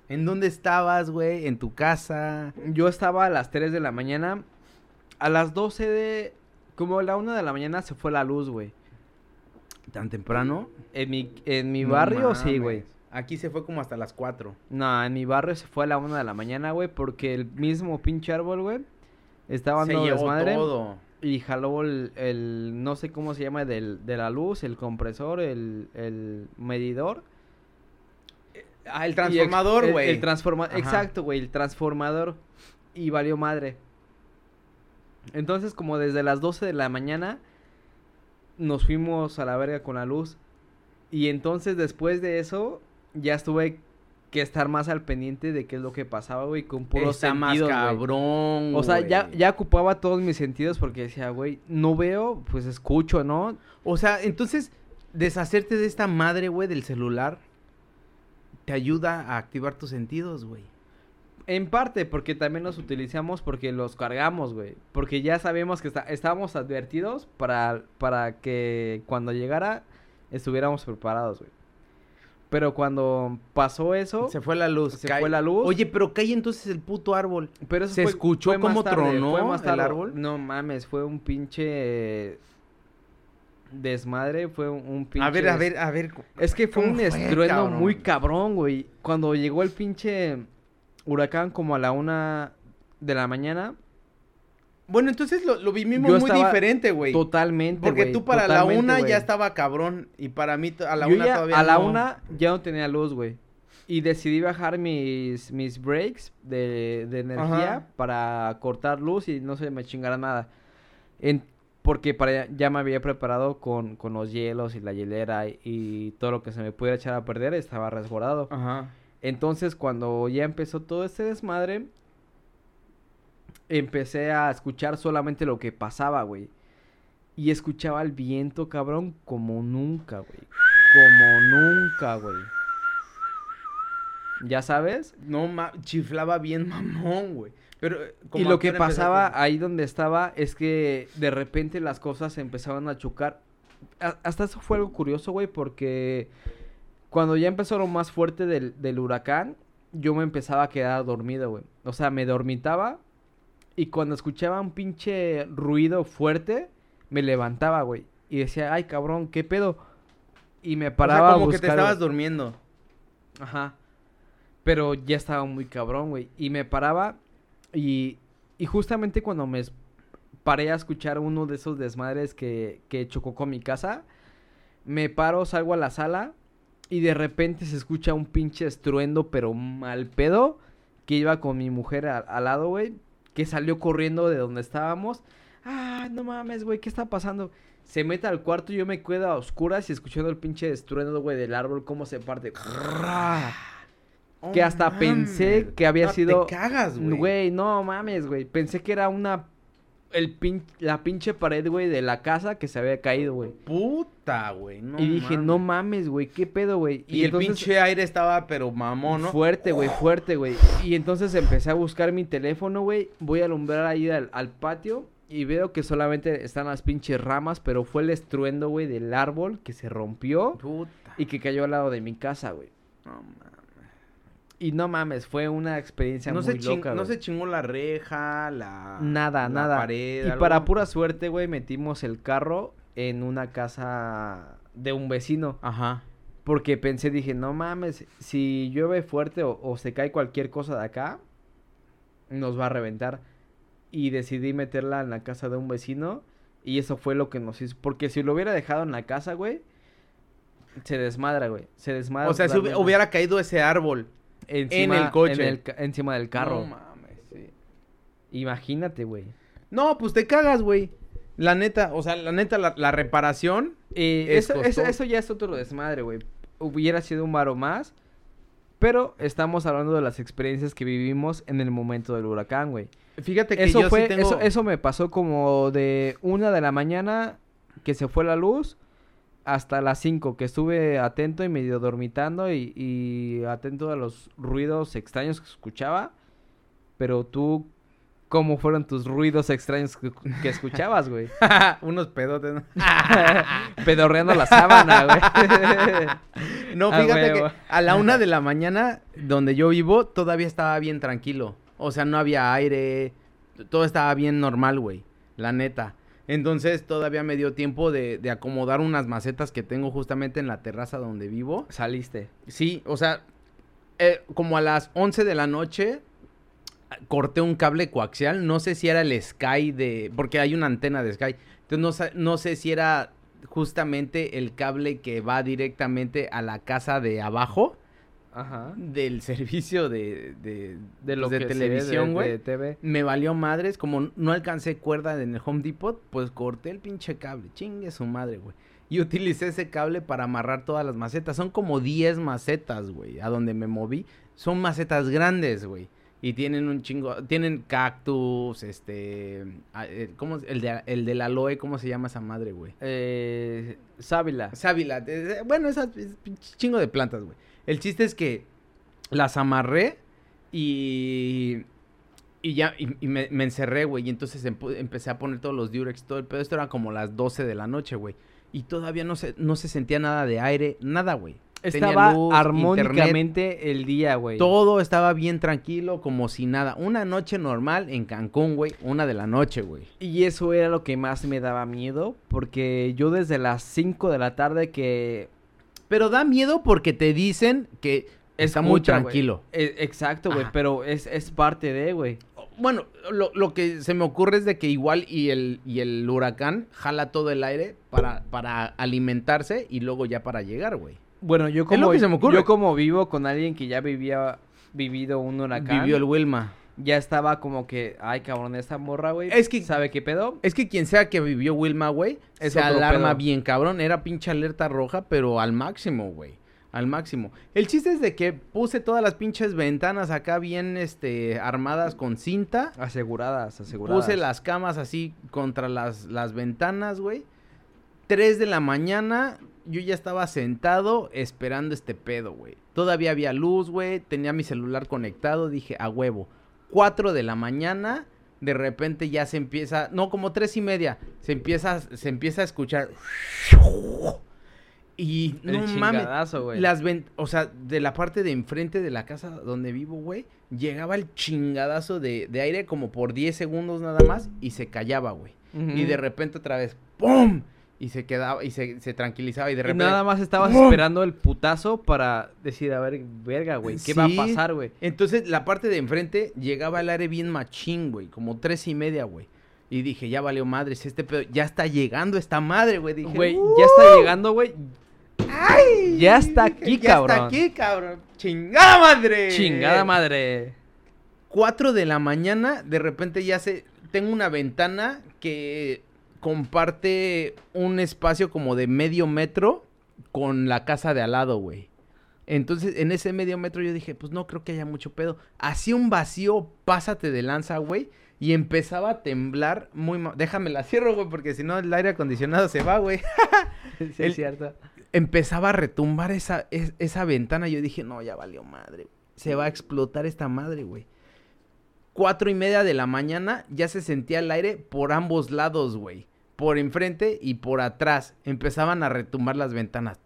¿En dónde estabas, güey? ¿En tu casa? Yo estaba a las 3 de la mañana. A las 12 de. Como a la 1 de la mañana se fue la luz, güey. ¿Tan temprano? En mi, en mi No barrio, sí, mames. güey. Aquí se fue como hasta las 4. No, en mi barrio se fue a la 1 de la mañana, güey. Porque el mismo pinche árbol, güey. Estaba Se dando llevó desmadre. todo. Y jaló el, el- No sé cómo se llama. Del, de la luz, el compresor, el, el medidor. Ah, el transformador, el- güey. El, transformador. Ajá. Exacto, güey. El transformador. Y valió madre. Entonces, como desde las 12 de la mañana, nos fuimos a la verga con la luz. Y entonces, después de eso, ya estuve que estar más al pendiente de qué es lo que pasaba, güey, con puros Está más sentidos, güey. cabrón, O sea, ya, ya ocupaba todos mis sentidos porque decía, güey, no veo, pues escucho, ¿no? O sea, entonces, deshacerte de esta madre, güey, del celular, te ayuda a activar tus sentidos, güey. En parte, porque también los utilizamos porque los cargamos, güey. Porque ya sabemos que está- estábamos advertidos para, para que cuando llegara estuviéramos preparados, güey. Pero cuando pasó eso, Se fue la luz. se cae- fue la luz. Oye, pero cae entonces el puto árbol. pero eso ¿se fue- escuchó fue tarde, tronó fue más el árbol? No mames, fue un pinche desmadre, fue un, un pinche... A ver, a ver, a ver. Es que fue ¿Cómo un fue, estruendo cabrón? muy cabrón, güey. Cuando llegó el pinche huracán como a la una de la mañana, Bueno, entonces lo, lo vivimos muy diferente, güey. totalmente, Porque tú para la una ya estaba cabrón. Y para mí a la Yo una ya- todavía a la no. una ya no tenía luz, güey. Y decidí bajar mis, mis breaks de, de energía Ajá. para cortar luz y no se me chingara nada. En- porque para ya me había preparado con, con los hielos y la hielera y, y todo lo que se me pudiera echar a perder estaba resguardado. Ajá. Entonces, cuando ya empezó todo este desmadre, empecé a escuchar solamente lo que pasaba, güey. Y escuchaba el viento, cabrón, como nunca, güey. Como nunca, güey. ¿Ya sabes? No, ma chiflaba bien mamón, güey. Pero, eh, Y lo que pasaba ahí donde estaba es que de repente las cosas empezaban a chocar. A- hasta eso fue algo curioso, güey, porque cuando ya empezó lo más fuerte del, del huracán, yo me empezaba a quedar dormido, güey. O sea, me dormitaba y cuando escuchaba un pinche ruido fuerte, me levantaba, güey. Y decía, ay, cabrón, ¿qué pedo? Y me O sea, paraba como a que te estabas güey. durmiendo. Ajá. Pero ya estaba muy cabrón, güey. Y me paraba y, y justamente cuando me paré a escuchar uno de esos desmadres que, que chocó con mi casa, me paro, salgo a la sala y de repente se escucha un pinche estruendo, pero mal pedo, que iba con mi mujer al lado, güey, que salió corriendo de donde estábamos. Ah, no mames, güey, ¿qué está pasando? Se mete al cuarto y yo me quedo a oscuras y escuchando el pinche estruendo, güey, del árbol, cómo se parte. Que Oh, hasta pensé que había No, sido- Te cagas, güey. Güey, no mames, güey. Pensé que era una. El pin... La pinche pared, güey, de la casa que se había caído, güey. Puta, güey. No y dije, mames. no mames, güey, ¿qué pedo, güey? Y, el entonces- pinche aire estaba, pero mamón, ¿no? Fuerte, güey, fuerte, güey. Y entonces empecé a buscar mi teléfono, güey. Voy a alumbrar ahí al, al patio y veo que solamente están las pinches ramas, pero fue el estruendo, güey, del árbol que se rompió Puta. y que cayó al lado de mi casa, güey. No, mames. Y no mames, fue una experiencia No, muy se ching- loca, no se chingó la reja, la... Nada, la nada. pared, y algo? para pura suerte, güey, metimos el carro en una casa de un vecino. Ajá. Porque pensé, dije, no mames, si llueve fuerte o, o se cae cualquier cosa de acá, nos va a reventar. Y decidí meterla en la casa de un vecino. Y eso fue lo que nos hizo. Porque si lo hubiera dejado en la casa, güey, se desmadra, güey. Se desmadra. O sea, si hubiera caído ese árbol. Encima- el coche. en el ca- encima del carro. No mames, sí. Imagínate, güey. No, pues te cagas, güey. La neta, o sea, la neta, la, la reparación... Eh, Es eso, eso, ya es otro desmadre, güey. Hubiera sido un varo más. Pero estamos hablando de las experiencias que vivimos en el momento del huracán, güey. Fíjate que Eso yo fue, sí tengo... eso, eso me pasó como de una de la mañana que se fue la luz hasta las 5 que estuve atento y medio dormitando y, y atento a los ruidos extraños que escuchaba. Pero tú, ¿cómo fueron tus ruidos extraños que, que escuchabas, güey? Unos pedotes, ¿no? Pedorreando la sábana, güey. No, fíjate que a la una de la mañana, donde yo vivo, todavía estaba bien tranquilo. O sea, no había aire, todo estaba bien normal, güey. La neta. Entonces todavía me dio tiempo de, de acomodar unas macetas que tengo justamente en la terraza donde vivo. Saliste. Sí, o sea, eh, como a las 11 de la noche corté un cable coaxial, no sé si era el Sky de, porque hay una antena de Sky, entonces no, no sé si era justamente el cable que va directamente a la casa de abajo Ajá. del servicio de, de, De lo pues, de que televisión, güey. Me valió madres, como no alcancé cuerda en el Home Depot, pues corté el pinche cable, chingue su madre, güey. Y utilicé ese cable para amarrar todas las macetas. Son como 10 macetas, güey, a donde me moví. Son macetas grandes, güey. Y tienen un chingo, tienen cactus, este, ah, eh, ¿cómo? El de, el del aloe, ¿cómo se llama esa madre, güey? Eh, sábila. Sábila, bueno, esas es chingo de plantas, güey. El chiste es que las amarré y y ya y, y me, me encerré, güey, y entonces empecé a poner todos los diurex, todo el pedo, esto era como las 12 de la noche, güey. Y todavía no se no se sentía nada de aire, nada, güey. Estaba luz, armónicamente el día, güey. Todo estaba bien tranquilo, como si nada. Una noche normal en Cancún, güey, una de la noche, güey. Y eso era lo que más me daba miedo, porque yo desde las 5 de la tarde que... Pero da miedo porque te dicen que está muy Escucha, tranquilo. Eh, exacto, güey, pero es, es parte de, güey. Bueno, lo, lo que se me ocurre es de que igual y el, y el huracán jala todo el aire para, para alimentarse y luego ya para llegar, güey. Bueno, yo Es como, lo que se me ocurre. yo como vivo con alguien que ya vivía vivido un huracán, Vivió el Wilma. ya estaba como que, ay, cabrón, esta morra, güey, Es que- ¿sabe qué pedo? Es que quien sea que vivió Wilma, güey, Es se alarma pedo. bien cabrón. Era pinche alerta roja, pero al máximo, güey. Al máximo. El chiste es de que puse todas las pinches ventanas acá bien, este, armadas con cinta. Aseguradas, aseguradas. Puse las camas así contra las, las ventanas, güey. 3 de la mañana, yo ya estaba sentado esperando este pedo, güey. Todavía había luz, güey. Tenía mi celular conectado. Dije, a huevo. 4 de la mañana, de repente ya se empieza. No, como tres y media. Se empieza, se empieza a escuchar. Y El no mames. Las ven- o sea, de la parte de enfrente de la casa donde vivo, güey, llegaba el chingadazo de, de aire como por 10 segundos nada más y se callaba, güey. Y de repente otra vez, ¡pum! Y se quedaba, y se, se tranquilizaba y de Y repente... nada más estabas esperando el putazo para decir, a ver, verga, güey, ¿qué va a pasar, güey? Entonces, la parte de enfrente llegaba el aire bien machín, güey, como tres y media, güey. Y dije, ya valió madres, este pedo, ya está llegando esta madre, güey. Dije, Güey, "Uh, ya está llegando, güey. ¡ay! ya está aquí, ya cabrón. está aquí, cabrón. ¡Chingada madre! Chingada madre. 4 de la mañana, de repente ya se... Tengo una ventana que comparte un espacio como de medio metro con la casa de al lado, güey. Entonces, en ese medio metro yo dije, pues no creo que haya mucho pedo. Hacía un vacío, pásate de lanza, güey. Y empezaba a temblar muy mal. Déjame la cierro, güey, porque si no el aire acondicionado se va, güey. Sí, El- es cierto. empezaba a retumbar esa, es- esa ventana. Yo dije, no, ya valió madre. Se va a explotar esta madre, güey. Cuatro y media de la mañana ya se sentía el aire por ambos lados, güey. Por enfrente y por atrás. Empezaban a retumbar las ventanas.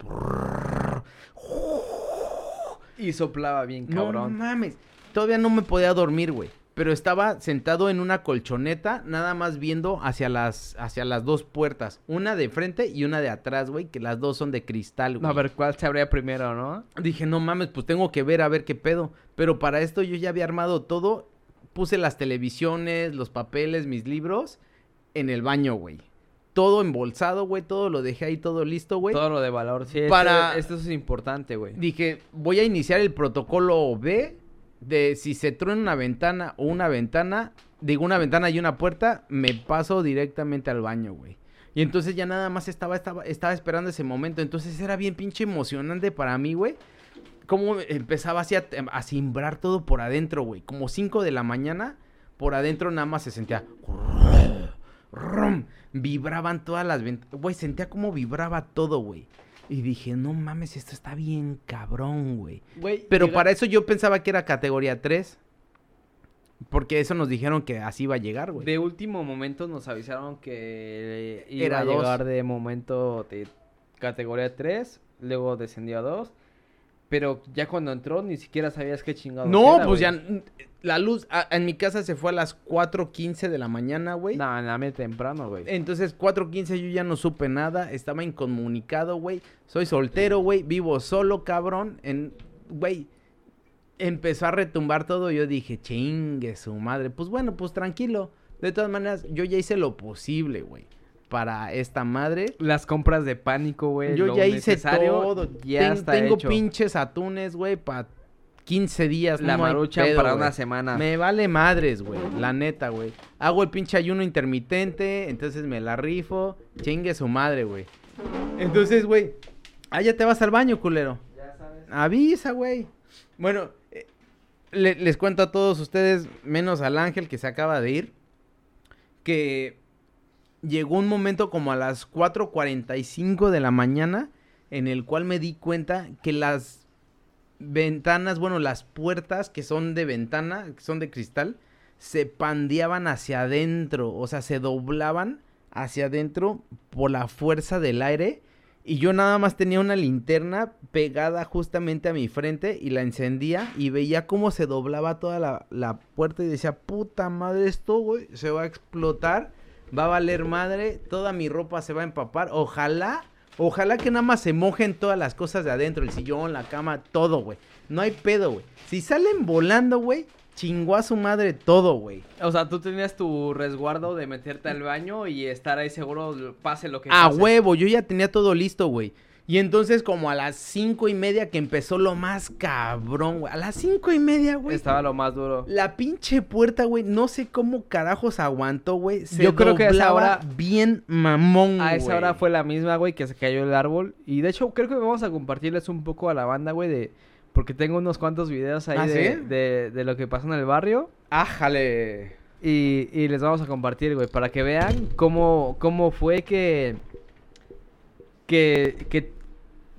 Y soplaba bien, No cabrón. mames. Todavía no me podía dormir, güey. Pero estaba sentado en una colchoneta, nada más viendo hacia las, hacia las dos puertas. Una de frente y una de atrás, güey, que las dos son de cristal, güey. a ver cuál se abría primero, ¿no? Dije, no mames, pues tengo que ver a ver qué pedo. Pero para esto yo ya había armado todo. Puse las televisiones, los papeles, mis libros en el baño, güey. Todo embolsado, güey. Todo lo dejé ahí, todo listo, güey. Todo lo de valor. Sí, Para- Para... esto, es importante, güey. Dije, voy a iniciar el protocolo B de si se truena una ventana o una ventana, digo una ventana y una puerta, me paso directamente al baño, güey. Y entonces ya nada más estaba, estaba, estaba esperando ese momento. Entonces era bien pinche emocionante para mí, güey. Cómo empezaba así a, a cimbrar todo por adentro, güey. Como 5 de la mañana, por adentro nada más se sentía... rum, Vibraban todas las ventanas. Güey, sentía como vibraba todo, güey. Y dije, no mames, esto está bien cabrón, güey. Güey, Pero llega- para eso yo pensaba que era categoría 3. Porque eso nos dijeron que así iba a llegar, güey. De último momento nos avisaron que iba Era a dos. llegar de momento de categoría 3, luego descendió a 2. Pero ya cuando entró ni siquiera sabías qué chingados No, era, pues ya. La luz a- en mi casa se fue a las 4.15 de la mañana, güey. No, la media temprano, güey. Entonces, 4.15 yo ya no supe nada. Estaba incomunicado, güey. Soy soltero, güey. Vivo solo, cabrón. En, güey. Empezó a retumbar todo. Yo dije, chingue su madre. Pues bueno, pues tranquilo. De todas maneras, yo ya hice lo posible, güey. Para esta madre. Las compras de pánico, güey. Yo ya hice todo. Ya Ten- está tengo hecho. pinches atunes, güey, para 15 días. La no marucha pedo, para una semana. Me vale madres, güey. La neta, güey. Hago el pinche ayuno intermitente, entonces me la rifo. Chingue su madre, güey. Entonces, güey. Ah, ya te vas al baño, culero. Ya sabes. Avisa, güey. Bueno, eh, le- les cuento a todos ustedes, menos al ángel que se acaba de ir, que llegó un momento como a las 4.45 de la mañana en el cual me di cuenta que las ventanas, bueno, las puertas que son de ventana, que son de cristal, se pandeaban hacia adentro, o sea, se doblaban hacia adentro por la fuerza del aire y yo nada más tenía una linterna pegada justamente a mi frente y la encendía y veía cómo se doblaba toda la, la puerta y decía, puta madre, esto, güey, se va a explotar, va a valer madre, toda mi ropa se va a empapar, ojalá, ojalá que nada más se mojen todas las cosas de adentro, el sillón, la cama, todo, güey. No hay pedo, güey. Si salen volando, güey, chingó a su madre todo, güey. O sea, tú tenías tu resguardo de meterte al baño y estar ahí seguro, pase lo que A pase. huevo, yo ya tenía todo listo, güey. Y entonces como a las cinco y media que empezó lo más cabrón, güey. A las cinco y media, güey. Estaba lo más duro. La pinche puerta, güey, no sé cómo carajos aguantó, güey. Se Yo creo que a esa hora- bien mamón, A esa güey. hora fue la misma, güey, que se cayó el árbol. Y de hecho, creo que vamos a compartirles un poco a la banda, güey, de... Porque tengo unos cuantos videos ahí ¿Ah, de, sí? de, de lo que pasó en el barrio. Ájale. Y, y les vamos a compartir, güey, para que vean cómo, cómo fue que, que, que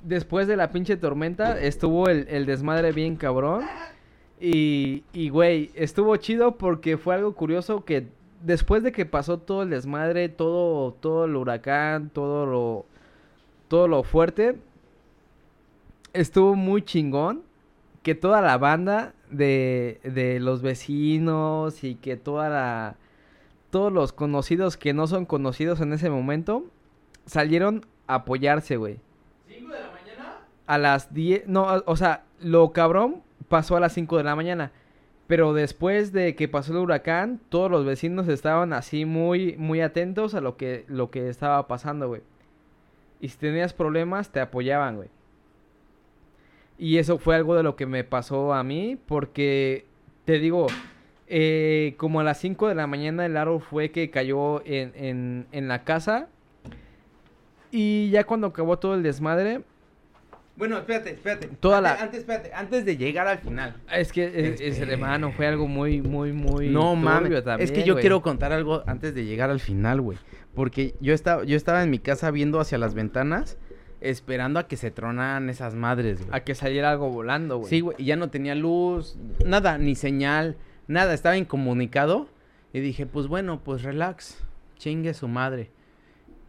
después de la pinche tormenta estuvo el, el desmadre bien cabrón. Y, y, güey, estuvo chido porque fue algo curioso que después de que pasó todo el desmadre, todo, todo el huracán, todo lo, todo lo fuerte, estuvo muy chingón que toda la banda de, de los vecinos y que toda la todos los conocidos que no son conocidos en ese momento salieron a apoyarse, güey. ¿Cinco de la mañana? A las 10, no, o- sea, lo cabrón pasó a las 5 de la mañana. Pero después de que pasó el huracán, todos los vecinos estaban así muy muy atentos a lo que lo que estaba pasando, güey. Y si tenías problemas, te apoyaban, güey. Y eso fue algo de lo que me pasó a mí, porque te digo, eh, como a las 5 de la mañana el árbol fue que cayó en, en, en la casa. Y ya cuando acabó todo el desmadre, Bueno, espérate, espérate. Toda antes, la- antes, espérate, antes de llegar al final. Es que, es, es, Este- hermano, fue algo muy, muy, muy. No mames, también, es que yo güey. quiero contar algo antes de llegar al final, güey. Porque yo estaba, yo estaba en mi casa viendo hacia las ventanas, esperando a que se tronaran esas madres, güey. A que saliera algo volando, güey. Sí, güey, y ya no tenía luz, nada, ni señal, nada, estaba incomunicado. Y dije, pues bueno, pues relax, chingue su madre.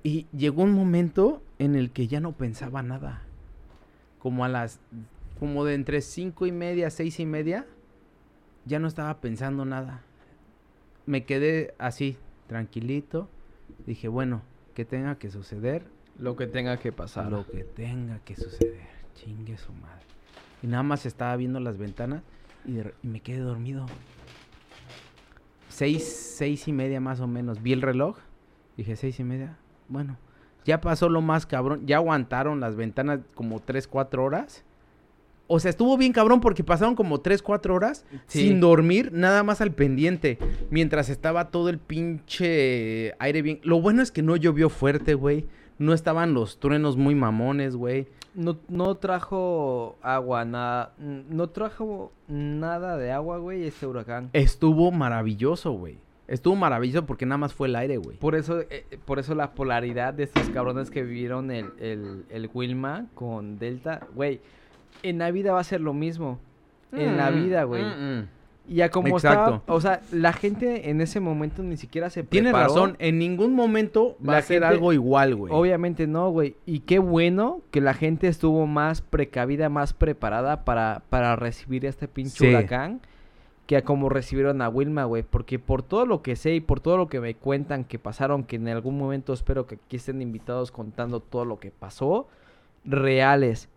Y llegó un momento en el que ya no pensaba nada. Como a las, como de entre cinco y media, seis y media, ya no estaba pensando nada. Me quedé así, tranquilito. Dije, bueno, que tenga que suceder, Lo que tenga que pasar. lo que tenga que suceder. Chingue su madre. Y nada más estaba viendo las ventanas y, de re- y me quedé dormido. Seis, seis y media más o menos. Vi el reloj. Dije, seis y media. Bueno, ya pasó lo más cabrón. Ya aguantaron las ventanas como tres, cuatro horas. O sea, estuvo bien cabrón porque pasaron como tres, cuatro horas Sí. sin dormir, nada más al pendiente. Mientras estaba todo el pinche aire bien. Lo bueno es que no llovió fuerte, güey. No estaban los truenos muy mamones, güey. No, no trajo agua, nada. No trajo nada de agua, güey, este huracán. Estuvo maravilloso, güey. Estuvo maravilloso porque nada más fue el aire, güey. Por eso, eh, por eso la polaridad de estos cabrones que vivieron el, el, el Wilma con Delta, güey. En la vida va a ser lo mismo. En la Mm, vida, güey. mm, mm. Y ya como Exacto. estaba, o sea, la gente en ese momento ni siquiera se Tienes preparó. razón, en ningún momento va La a ser gente- algo igual, güey. Obviamente no, güey. Y qué bueno que la gente estuvo más precavida, más preparada para, para recibir este pinche Sí. huracán que a como recibieron a Wilma, güey. Porque por todo lo que sé y por todo lo que me cuentan que pasaron, que en algún momento espero que aquí estén invitados contando todo lo que pasó, reales,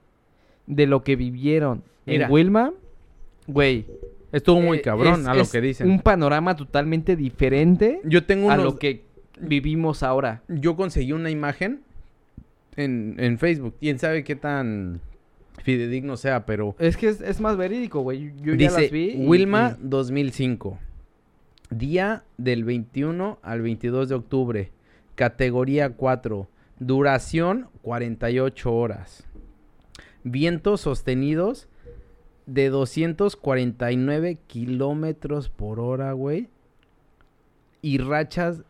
de lo que vivieron Mira. en Wilma, güey. Estuvo muy eh, cabrón es- a lo es que dicen. Un panorama totalmente diferente Yo tengo a lo que vivimos ahora. Yo conseguí una imagen en, en Facebook. Quién sabe qué tan fidedigno sea, pero... Es que es, es más verídico, güey. Yo ya Dice las vi. y- Wilma y- 2005. Día del 21 al 22 de octubre. Categoría 4. Duración 48 horas. Vientos sostenidos de 249 kilómetros por hora, güey. Y rachas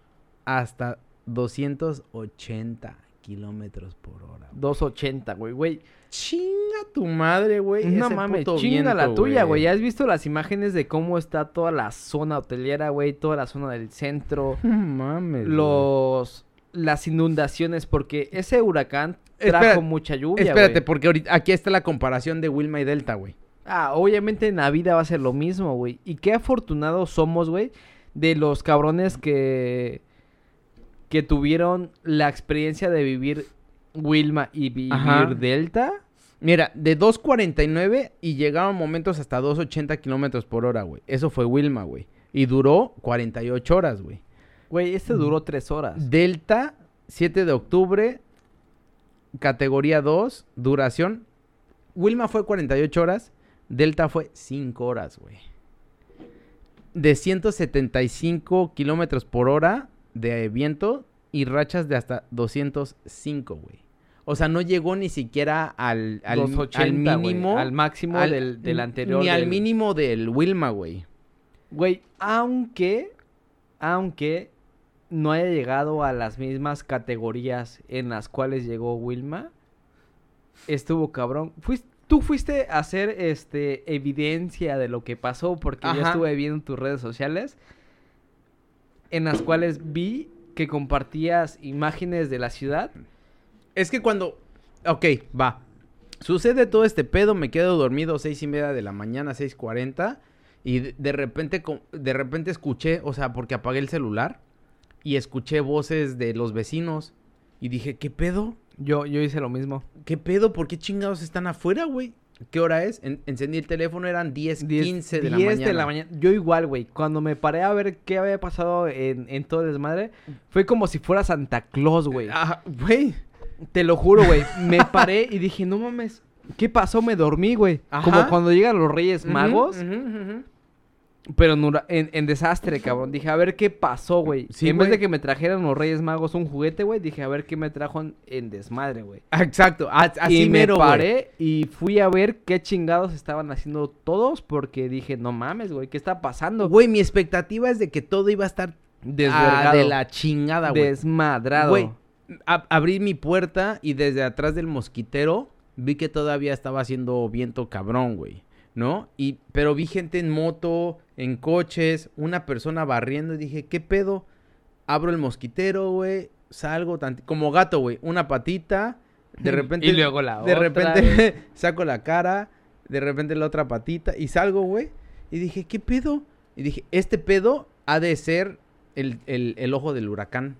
hasta 280 kilómetros por hora. 280, güey, güey. Chinga tu madre, güey. No ese mames, puto chinga la tuya, güey. ¿Ya has visto las imágenes de cómo está toda la zona hotelera, güey? Toda la zona del centro. No mames. güey. los... Las inundaciones, porque ese huracán trajo Espera- mucha lluvia, Espérate, porque ahorita aquí está la comparación de Wilma y Delta, güey. Ah, obviamente en la vida va a ser lo mismo, güey. Y qué afortunados somos, güey, de los cabrones que... Que tuvieron la experiencia de vivir Wilma y vivir Ajá. Delta. Mira, de 2.49 y llegaron momentos hasta 2.80 kilómetros por hora, güey. Eso fue Wilma, güey. Y duró 48 horas, güey. Güey, este duró tres horas. Delta, 7 de octubre, categoría 2, duración. Wilma fue 48 horas, Delta fue 5 horas, güey. De 175 kilómetros por hora de viento y rachas de hasta 205, güey. O sea, no llegó ni siquiera al, al, 280, al güey, mínimo. al máximo al- del, del anterior. Ni al mínimo del Wilma, güey. Güey, aunque, aunque no haya llegado a las mismas categorías en las cuales llegó Wilma, estuvo cabrón. Fuis- tú fuiste a hacer este evidencia de lo que pasó porque yo estuve viendo tus redes sociales en las cuales vi que compartías imágenes de la ciudad. Es que cuando. Ok, va. Sucede todo este pedo, me quedo dormido seis y media de la mañana, 6.40. Y de, repente, de repente escuché, o sea, porque apagué el celular. Y escuché voces de los vecinos. Y dije, ¿qué pedo? Yo, yo hice lo mismo. ¿Qué pedo? ¿Por qué chingados están afuera, güey? ¿Qué hora es? En- encendí el teléfono, eran 10, 10, 15 de la 10 mañana. de la mañana. Yo igual, güey. Cuando me paré a ver qué había pasado en, en todo el desmadre, fue como si fuera Santa Claus, güey. Ah, güey. Te lo juro, güey. Me paré y dije, no mames. ¿Qué pasó? Me dormí, güey. Como cuando llegan los Reyes Magos. ujú. Pero en, en- en desastre, cabrón. Dije, a ver qué pasó, güey. Sí, en vez de que me trajeran los Reyes Magos un juguete, güey, dije, a ver qué me trajo en, en desmadre, güey. Ah, Exacto, a- así y me mero, paré y fui a ver qué chingados estaban haciendo todos porque dije, no mames, güey, ¿qué está pasando? Güey, mi expectativa es de que todo iba a estar ah, Desvergado. de la chingada, güey. Desmadrado. Güey, abrí mi puerta y desde atrás del mosquitero vi que todavía estaba haciendo viento cabrón, güey. ¿No? Y, pero vi gente en moto, en coches, una persona barriendo y dije, ¿qué pedo? Abro el mosquitero, güey, salgo como gato, güey, una patita, de repente... Y luego la De otra, repente saco la cara, de repente la otra patita y salgo, güey. Y dije, ¿qué pedo? Y dije, este pedo ha de ser el, el- el ojo del huracán.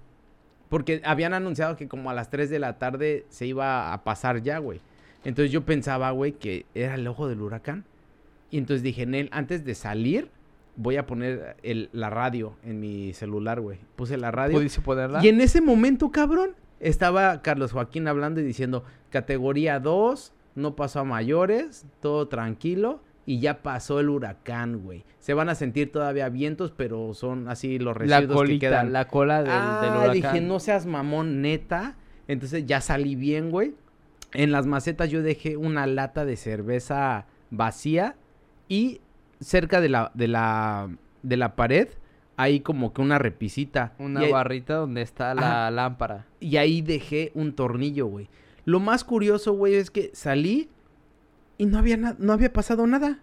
Porque habían anunciado que como a las 3 de la tarde se iba a pasar ya, güey. Entonces yo pensaba, güey, que era el ojo del huracán. Y entonces dije, Nel, antes de salir, voy a poner el- la radio en mi celular, güey. Puse la radio. ¿Pudiste ponerla? Y en ese momento, cabrón, estaba Carlos Joaquín hablando y diciendo, categoría 2, no pasó a mayores, todo tranquilo, y ya pasó el huracán, güey. Se van a sentir todavía vientos, pero son así los la residuos que colita, quedan. la cola del, ah, del huracán. dije, no seas mamón, neta. Entonces ya salí bien, güey. En las macetas yo dejé una lata de cerveza vacía y cerca de la, de la, de la pared hay como que una repisita. Una Y barrita donde está la Ajá. lámpara. y ahí dejé un tornillo, güey. Lo más curioso, güey, es que salí y no había, no había pasado nada.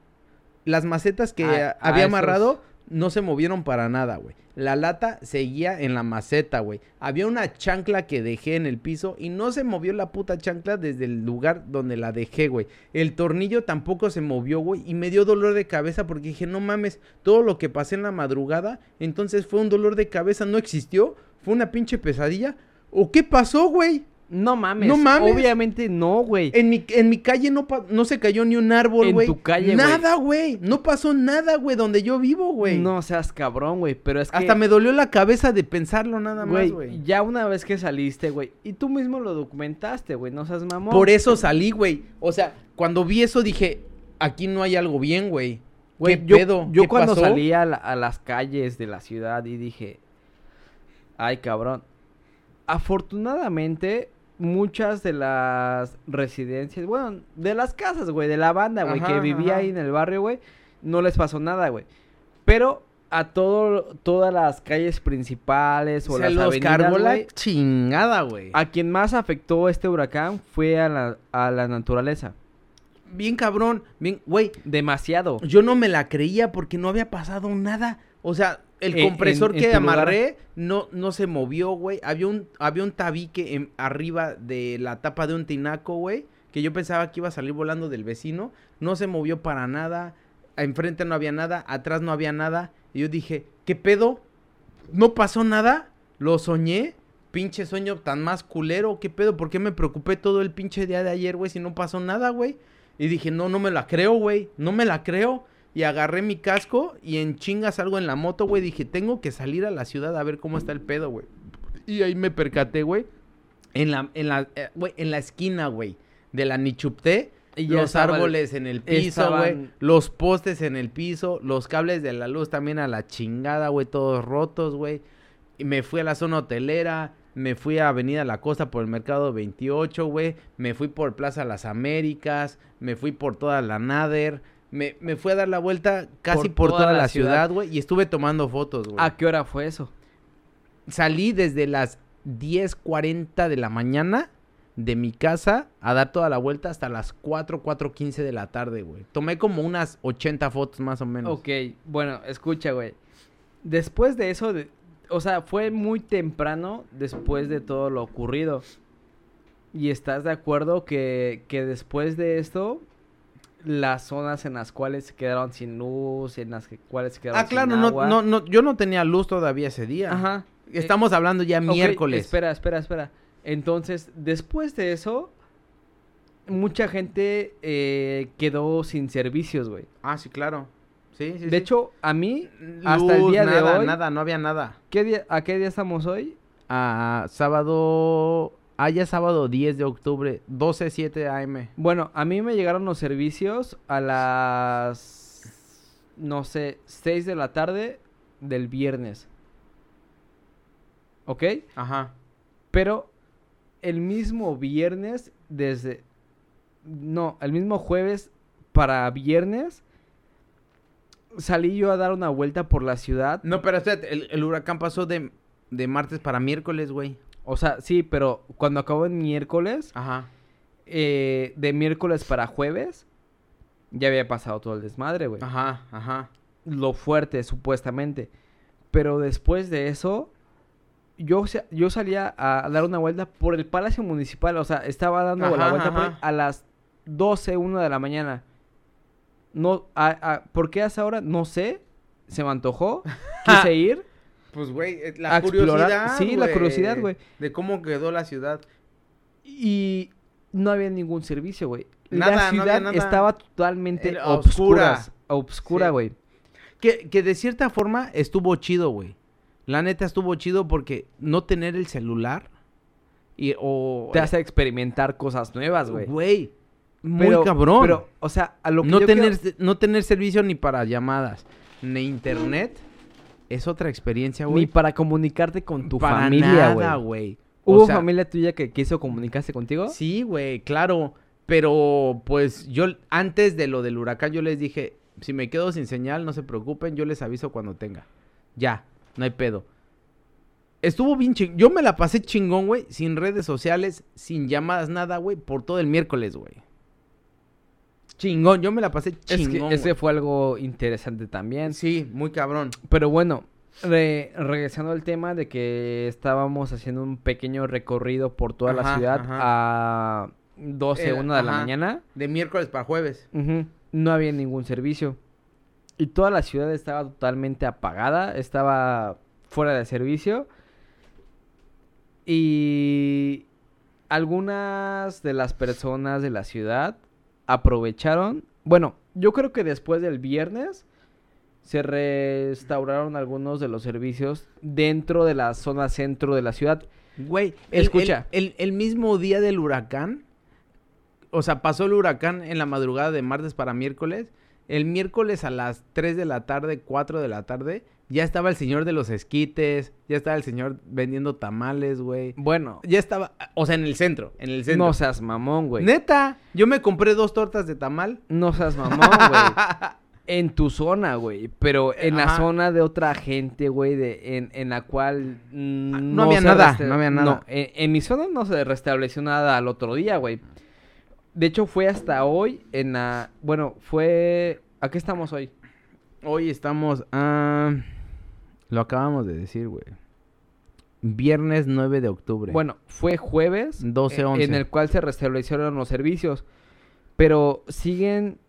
Las macetas que Ah, había ah, esos- amarrado no se movieron para nada, güey. La lata seguía en la maceta, güey. Había una chancla que dejé en el piso y no se movió la puta chancla desde el lugar donde la dejé, güey. El tornillo tampoco se movió, güey. Y me dio dolor de cabeza porque dije, no mames, todo lo que pasé en la madrugada, entonces fue un dolor de cabeza, no existió. Fue una pinche pesadilla. ¿O qué pasó, güey? No mames. No mames. Obviamente no, güey. En mi, en mi calle no, no se cayó ni un árbol, En güey. tu calle, güey. Nada, güey. No pasó nada, güey, donde yo vivo, güey. No seas cabrón, güey. Pero es que. Hasta me dolió la cabeza de pensarlo nada más, Güey, ya una vez que saliste, güey. Y tú mismo lo documentaste, güey. No seas mamón. Por eso salí, güey. O sea, cuando vi eso dije, aquí no hay algo bien, güey. Güey, ¿Qué yo, pedo? yo ¿Qué cuando pasó? salí a, la- a las calles de la ciudad y dije, ay cabrón. Afortunadamente, muchas de las residencias, bueno, de las casas, güey, de la banda, güey, que vivía ajá. ahí en el barrio, güey, no les pasó nada, güey. Pero a todo, todas las calles principales o las los avenidas, cargó la güey, chingada, güey. a quien más afectó este huracán fue a la, a la naturaleza. Bien cabrón. Bien, güey. Demasiado. Yo no me la creía porque no había pasado nada. O sea, el En- compresor en- que amarré no, no se movió, güey. Había un, había un tabique en- arriba de la tapa de un tinaco, güey. Que yo pensaba que iba a salir volando del vecino. No se movió para nada. Enfrente no había nada. Atrás no había nada. Y yo dije, ¿qué pedo? ¿No pasó nada? ¿Lo soñé? Pinche sueño tan más culero. ¿Qué pedo? ¿Por qué me preocupé todo el pinche día de ayer, güey? Si no pasó nada, güey. Y dije, no, no me la creo, güey. No me la creo. Y agarré mi casco y en chinga salgo en la moto, güey. Dije, tengo que salir a la ciudad a ver cómo está el pedo, güey. Y ahí me percaté, güey. En la, en la, eh, güey, en la esquina, güey. De la Nichupté. Y los árboles en el piso, estaban- güey. Los postes en el piso. Los cables de la luz también a la chingada, güey. Todos rotos, güey. Y me fui a la zona hotelera. Me fui a Avenida La Costa por el Mercado 28, güey. Me fui por Plaza Las Américas. Me fui por toda la Nader. Me, me fui a dar la vuelta casi por, toda, la ciudad, güey. Y estuve tomando fotos, güey. ¿A qué hora fue eso? Salí desde las 10.40 de la mañana de mi casa a dar toda la vuelta hasta las 4, 4.15 de la tarde, güey. Tomé como unas 80 fotos más o menos. Ok, bueno, escucha, güey. Después de eso, de- o sea, fue muy temprano después de todo lo ocurrido. Y estás de acuerdo que, que después de esto, las zonas en las cuales se quedaron sin luz, en las que- cuales se quedaron Ah, claro, sin no, agua. no, no, yo no tenía luz todavía ese día. Ajá. Estamos hablando ya miércoles. espera, espera, espera. Entonces, después de eso, mucha gente eh, quedó sin servicios, güey. Ah, sí, claro. Sí, sí, sí. De hecho, a mí, hasta el día nada, de hoy, nada, no había nada. ¿qué día, ¿a qué día estamos hoy? Ah, sábado... Ah, ya es sábado 10 de octubre, 12, 7 AM. Bueno, a mí me llegaron los servicios a las no sé, 6 de la tarde del viernes. ¿Ok? Ajá. Pero el mismo viernes, desde. No, el mismo jueves para viernes, salí yo a dar una vuelta por la ciudad. No, pero espérate, el, el huracán pasó de, de martes para miércoles, güey. O sea, sí, pero cuando acabó en miércoles, Ajá. eh, de miércoles para jueves, ya había pasado todo el desmadre, güey. Ajá, ajá. Lo fuerte, supuestamente. Pero después de eso, yo, yo salía a dar una vuelta por el Palacio Municipal. O sea, estaba dando la vuelta por a las 12, 1 de la mañana. No, a- a- ¿Por qué a esa hora? No sé. Se me antojó. Quise ir. Pues, güey, eh, la curiosidad. sí, la curiosidad, güey. De cómo quedó la ciudad. Y no había ningún servicio, güey. La ciudad estaba totalmente Era obscura. Obscura, Sí. güey. Que, que de cierta forma estuvo chido, güey. La neta estuvo chido porque no tener el celular y o Te hace experimentar cosas nuevas, güey. güey, muy Pero- cabrón. Pero, o sea, a lo que no yo tener quiero- no tener servicio ni para llamadas, ni internet es otra experiencia, Ni güey. para comunicarte con tu Para familia, nada, güey. güey. ¿Hubo O sea, familia tuya que quiso comunicarse contigo? Sí, güey, claro. Pero, pues, yo antes de lo del huracán, yo les dije, si me quedo sin señal, no se preocupen, yo les aviso cuando tenga. Ya, no hay pedo. Estuvo bien chingón. Yo me la pasé chingón, güey, sin redes sociales, sin llamadas, nada, güey, por todo el miércoles, güey. Chingón, yo me la pasé Es chingón. que ese fue algo interesante también. Sí, muy cabrón. Pero bueno, re- regresando al tema de que estábamos haciendo un pequeño recorrido por toda la ciudad ajá. a 12, Eh, 1 de la mañana. De miércoles para jueves. No había ningún servicio. Y toda la ciudad estaba totalmente apagada, estaba fuera de servicio. Y algunas de las personas de la ciudad aprovecharon. Bueno, yo creo que después del viernes se restauraron algunos de los servicios dentro de la zona centro de la ciudad. Güey, el- Escucha. El, el- el mismo día del huracán, o sea, pasó el huracán en la madrugada de martes para miércoles. El miércoles a las 3 de la tarde, 4 de la tarde, ya estaba el señor de los esquites, ya estaba el señor vendiendo tamales, güey. Bueno, Ya estaba, o sea, en el centro, en el centro. no seas mamón, güey. Neta, yo me compré dos tortas de tamal. No seas mamón, güey. En tu zona, güey. Pero en la zona de otra gente, güey, de, en, en la cual mm, Ah, no había se nada, resta- no había nada. en, en mi zona no se restableció nada al otro día, güey. De hecho, fue hasta hoy en la... Bueno, fue... ¿A qué estamos hoy? Hoy estamos a... Lo acabamos de decir, güey. Viernes 9 de octubre. Bueno, fue jueves 12, eh, 11. en el cual se restablecieron los servicios. Pero siguen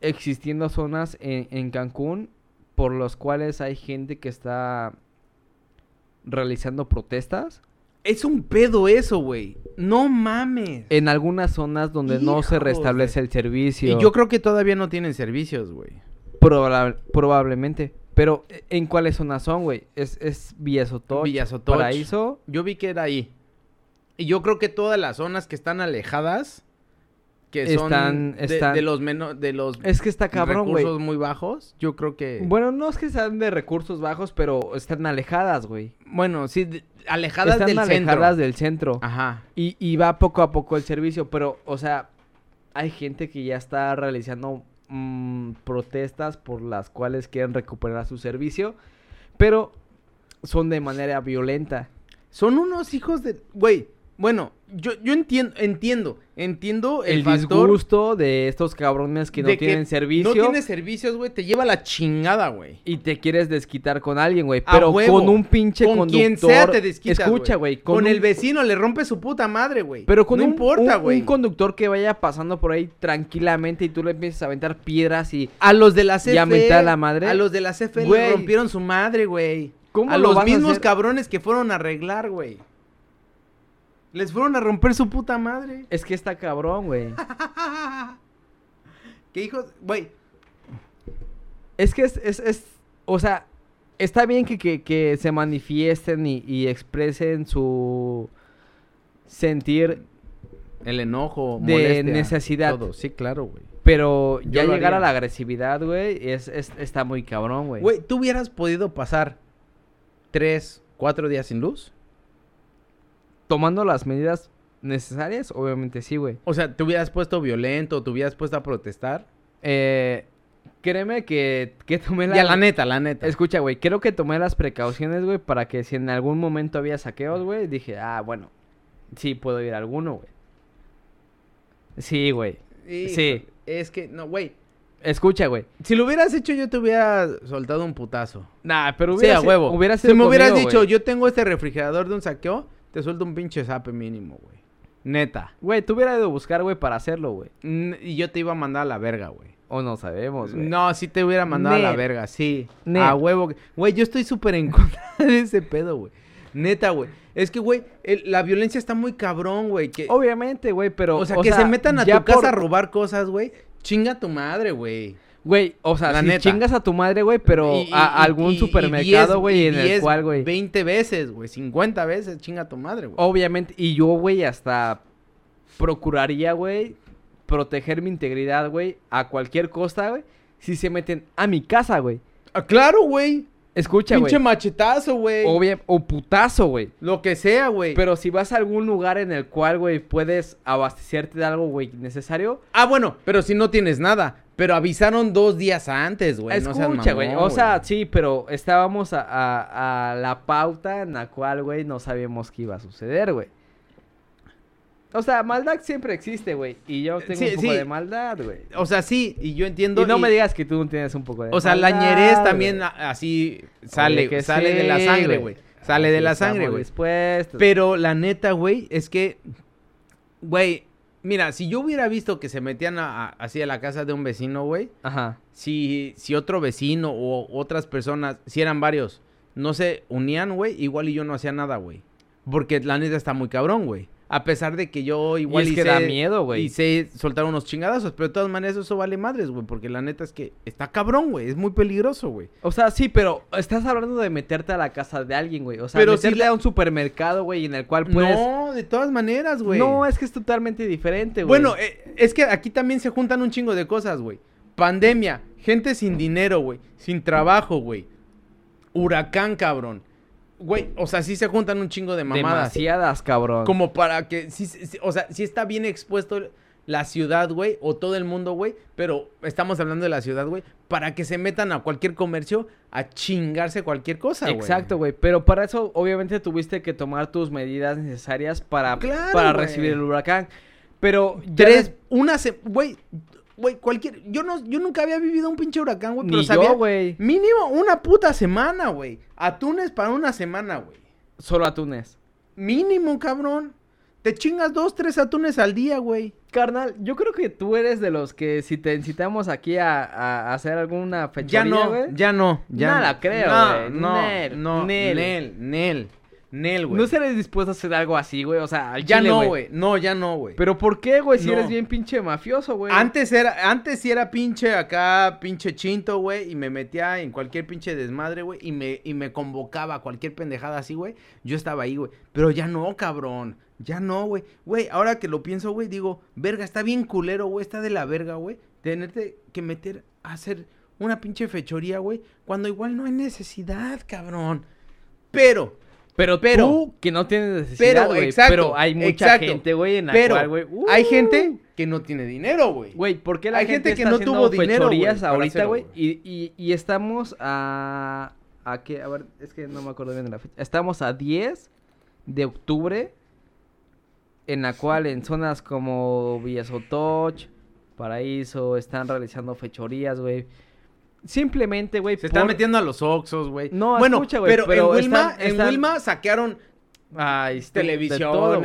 existiendo zonas en, en Cancún por los cuales hay gente que está realizando protestas. Es un pedo eso, güey. No mames. En algunas zonas donde no se restablece el servicio. Y yo creo que todavía no tienen servicios, güey. Proba- probablemente. Pero, eh, ¿en cuáles zonas son, güey? Es, es Villa Sotoch, Villa Sotoch. Paraíso. Yo vi que era ahí. Y yo creo que todas las zonas que están alejadas, que son Están- de, están- de los menos, de los Es que está cabrón, recursos muy bajos, yo creo que Bueno, no es que sean de recursos bajos, pero están alejadas, güey. bueno, sí, de- alejadas están del alejadas centro. del centro. Ajá. Y, y va poco a poco el servicio, pero, o sea, hay gente que ya está realizando mm, protestas por las cuales quieren recuperar su servicio, pero son de manera violenta. Son unos hijos de, güey. Bueno, yo yo entiendo entiendo, entiendo el, El, factor disgusto de estos cabrones que no tienen servicio No tienes servicios, güey, te lleva la chingada, güey. y te quieres desquitar con alguien, güey, pero huevo. con un pinche Con conductor. quien sea te desquitas, Escucha, güey, Con, un- el vecino le rompe su puta madre, güey. Pero con no un, importa, un- güey. un conductor que vaya pasando por ahí tranquilamente y tú le empiezas a aventar piedras y... A los de la CFE. ¿Y a mentar a la madre? A los de la CFE le rompieron su madre, güey. ¿Cómo A lo los a mismos cabrones que fueron a arreglar, güey. Les fueron a romper su puta madre. Es que está cabrón, güey. ¿Qué hijos? Güey. Es que es, es, es- o sea, está bien que, que, que se manifiesten y, y expresen su sentir, El enojo, De molestia, necesidad. Todo. Sí, claro, güey. Pero ya llegar haría. a la agresividad, güey, es, es- está muy cabrón, güey. Güey, ¿tú hubieras podido pasar tres, cuatro días sin luz? Tomando las medidas necesarias, obviamente sí, güey. O sea, ¿te hubieras puesto violento? ¿Te hubieras puesto a protestar? Eh, créeme que, que tomé la... Ya, la neta, la neta. Escucha, güey, creo que tomé las precauciones, güey, para que si en algún momento había saqueos, güey, dije, ah, bueno, sí puedo ir a alguno, güey. Sí, güey. Sí. Es que, no, güey. Escucha, güey. Si lo hubieras hecho, yo te hubiera soltado un putazo. Nah, pero Sí, hubiera a si- huevo. Hubiera si me hubieras dicho, yo tengo este refrigerador de un saqueo, te suelto un pinche zape mínimo, güey. Neta. Güey, tú hubieras ido a buscar, güey, para hacerlo, güey. Y yo te iba a mandar a la verga, güey. O no sabemos, güey. No, sí te hubiera mandado a la verga, sí. Net. A huevo. Güey, yo estoy súper en contra de ese pedo, güey. Neta, güey. Es que, güey, la violencia está muy cabrón, güey. Que, Obviamente, güey, pero... o sea, que se metan a tu casa a robar cosas, güey. Chinga tu madre, güey. Güey, o sea, La si neta. chingas a tu madre, güey, pero Y- y- a algún y- supermercado, 10, güey, en el 10, cual, güey... 20 veces, güey. 50 veces, chinga tu madre, güey. Obviamente, y yo, güey, hasta procuraría, güey, proteger mi integridad, güey, a cualquier costa, güey, si se meten a mi casa, güey. Ah, claro, güey. Escucha, güey. Pinche machetazo, güey. O putazo, güey. Lo que sea, güey. Pero si vas a algún lugar en el cual, güey, puedes abastecerte de algo, güey, necesario. Ah, bueno, pero si no tienes nada. Pero avisaron dos días antes, güey. Escucha, güey. O sea, sí, pero estábamos a, a- a la pauta en la cual, güey, no sabíamos qué iba a suceder, güey. O sea, maldad siempre existe, güey. Y yo tengo Sí, un poco sí. de maldad, güey. O sea, sí, y yo entiendo. Y no y- me digas que tú no tienes un poco de O sea, la maldad, ñerez también güey. a- así sale, Oye, que sale de la sangre, güey. Sale de la sangre, güey. Pero la neta, güey, es que, güey, mira, si yo hubiera visto que se metían a- a- así a la casa de un vecino, güey, Ajá. si, si otro vecino o otras personas, si eran varios, no se unían, güey, igual y yo no hacía nada, güey. Porque la neta está muy cabrón, güey. A pesar de que yo igual y es que sé- da miedo, güey. Y sé soltar unos chingadazos, pero de todas maneras eso vale madres, güey. Porque la neta es que está cabrón, güey. Es muy peligroso, güey. O sea, sí, pero estás hablando de meterte a la casa de alguien, güey. O sea, Pero si la- a un supermercado, güey, en el cual puedes... No, de todas maneras, güey. No, es que es totalmente diferente, güey. Bueno, eh, es que aquí también se juntan un chingo de cosas, güey. Pandemia, gente sin dinero, güey. Sin trabajo, güey. Huracán, cabrón. Güey, o sea, sí se juntan un chingo de mamadas. Demasiadas, cabrón. Como para que, sí, sí, o sea, sí está bien expuesto la ciudad, güey, o todo el mundo, güey, pero estamos hablando de la ciudad, güey, para que se metan a cualquier comercio a chingarse cualquier cosa, güey. Exacto, güey. Pero para eso, obviamente, tuviste que tomar tus medidas necesarias para, Claro, para güey. recibir el huracán. Pero ya Tres, una se, güey, cualquier, yo no, yo nunca había vivido un pinche huracán, güey, pero Ni sabía, yo, güey. mínimo una puta semana, güey, atunes para una semana, güey, Solo atunes. mínimo, cabrón, te chingas dos, tres atunes al día, güey. Carnal, yo creo que tú eres de los que si te incitamos aquí a, a hacer alguna Ya fechoría, no, güey, ya no, ya No no. la creo, no, güey. No, Nel, no, Nel. Nel, Nel, Nel, güey. ¿No estarías dispuesto a hacer algo así, güey? O sea, al ya chile, no, güey, no, ya no, güey. Pero ¿por qué, güey? Si No. eres bien pinche mafioso, güey. Antes era, antes sí era pinche acá, pinche chinto, güey, y me metía en cualquier pinche desmadre, güey, y me, y me convocaba a cualquier pendejada así, güey. Yo estaba ahí, güey. Pero ya no, cabrón. Ya no, güey. Güey, ahora que lo pienso, güey, digo, verga, está bien culero, güey, está de la verga, güey. Tenerte que meter a hacer una pinche fechoría, güey, cuando igual no hay necesidad, cabrón. Pero, Pero, Pero- tú, que no tienes necesidad, pero, güey. exacto, Pero hay mucha exacto. gente, güey, en la pero, cual, güey. ¡uh! hay gente que no tiene dinero, güey. Güey, ¿por qué la Hay gente, gente que está no tuvo dinero, ahorita, güey. Y, y, y estamos a... ¿A qué? A ver, es que no me acuerdo bien de la fecha. Estamos a 10 de octubre, en la cual en zonas como Villasotoch, Paraíso, están realizando fechorías, güey. Simplemente, güey, Se están por- metiendo a los Oxxos, güey. No, bueno, escucha, güey, pero, pero en Wilma, están- en están- Wilma sacaron Ay, este, de televisiones, todo,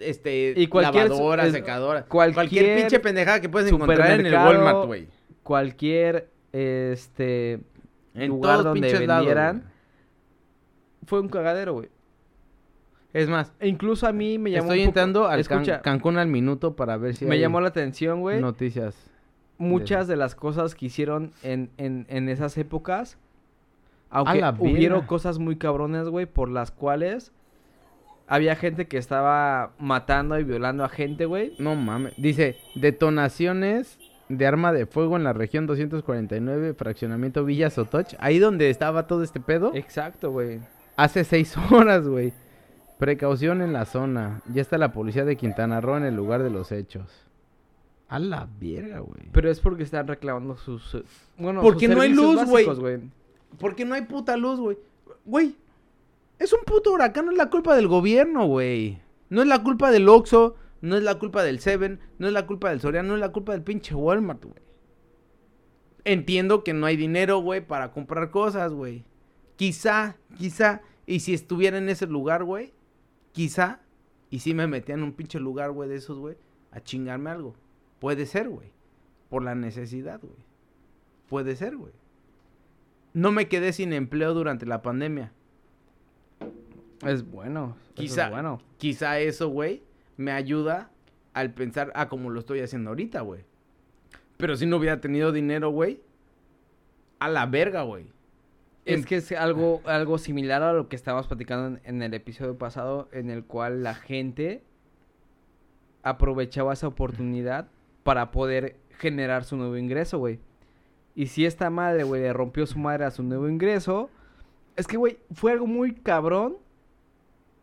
este, Y cualquier- es- secadoras. cualquier Cualquier, pinche pendejada que puedes encontrar en el Walmart, güey. Cualquier, este... En lugar donde lados, vendieran. Fue un cagadero, güey. Es más, E incluso a mí me llamó estoy un poco- entrando al Can- Cancún al minuto para ver si me hay llamó la atención, güey. noticias. Muchas de las cosas que hicieron en, en, en esas épocas, aunque hubieron cosas muy cabrones, güey, por las cuales había gente que estaba matando y violando a gente, güey. No mames. Dice, detonaciones de arma de fuego en la región 249, fraccionamiento Villa Sotoch. Ahí donde estaba todo este pedo. Exacto, güey. Hace seis horas, güey. Precaución en la zona. Ya está la policía de Quintana Roo en el lugar de los hechos. A la verga, güey. Pero es porque están reclamando sus... eh, Bueno, Porque sus no hay luz, güey. Porque no hay puta luz, güey. Güey, es un puto huracán, no es la culpa del gobierno, güey. No es la culpa del Oxxo, no es la culpa del Seven, no es la culpa del Soriano, no es la culpa del pinche Walmart, güey. Entiendo que no hay dinero, güey, para comprar cosas, güey. Quizá, quizá, y si estuviera en ese lugar, güey, quizá, y si me metía en un pinche lugar, güey, de esos, güey, a chingarme algo. Puede ser, güey. Por la necesidad, güey. Puede ser, güey. No me quedé sin empleo durante la pandemia. Es bueno. eso Quizá, Es bueno. quizá eso, güey, me ayuda al pensar, ah, como lo estoy haciendo ahorita, güey. Pero si no hubiera tenido dinero, güey, a la verga, güey. Es Em- que es algo, algo similar a lo que estábamos platicando en, en el episodio pasado, en el cual la gente aprovechaba esa oportunidad para poder generar su nuevo ingreso, güey. Y si esta madre, güey, le rompió su madre a su nuevo ingreso, es que, güey, fue algo muy cabrón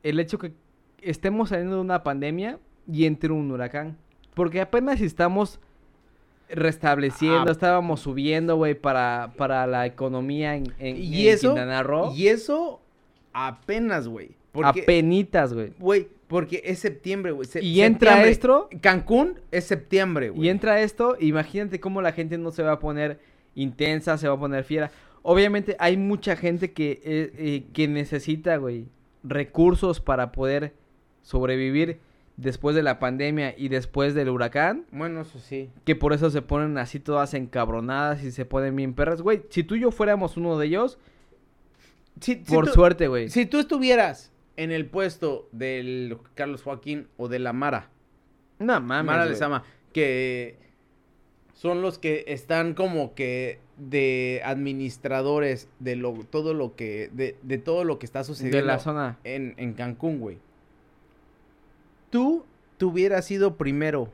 el hecho que estemos saliendo de una pandemia y entre un huracán. Porque apenas estamos restableciendo, Ah. estábamos subiendo, güey, para, para la economía en, en, Y en eso, Quintana Roo. y eso apenas, güey. Apenitas, güey. güey, porque es septiembre, güey. se- Y entra esto- Cancún es septiembre, güey. Y entra esto, imagínate cómo la gente no se va a poner intensa, se va a poner fiera. Obviamente hay mucha gente que, eh, eh, que necesita, güey, recursos para poder sobrevivir después de la pandemia y después del huracán. Bueno, eso sí. Que por eso se ponen así todas encabronadas y se ponen bien perras. Güey, si tú y yo fuéramos uno de ellos, Si- si por tú- suerte, güey. Si tú estuvieras en el puesto del Carlos Joaquín o de la Mara, No mames, Mara güey. Lezama, que son los que están como que de administradores de lo todo lo que de, de todo lo que está sucediendo De la zona. en, en Cancún, güey. Tú tuvieras ido primero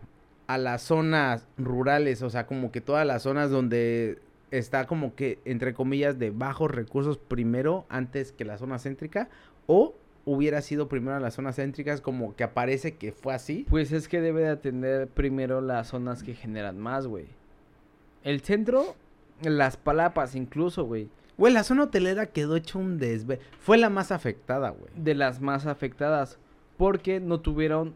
a las zonas rurales, o sea, como que todas las zonas donde está como que, entre comillas, de bajos recursos primero antes que la zona céntrica, o hubiera sido primero a las zonas céntricas como que aparece que fue así. Pues es que debe de atender primero las zonas que generan más, güey. El centro, las palapas incluso, güey. Güey, la zona hotelera quedó hecho un desve... Fue la más afectada, güey. De las más afectadas. Porque no tuvieron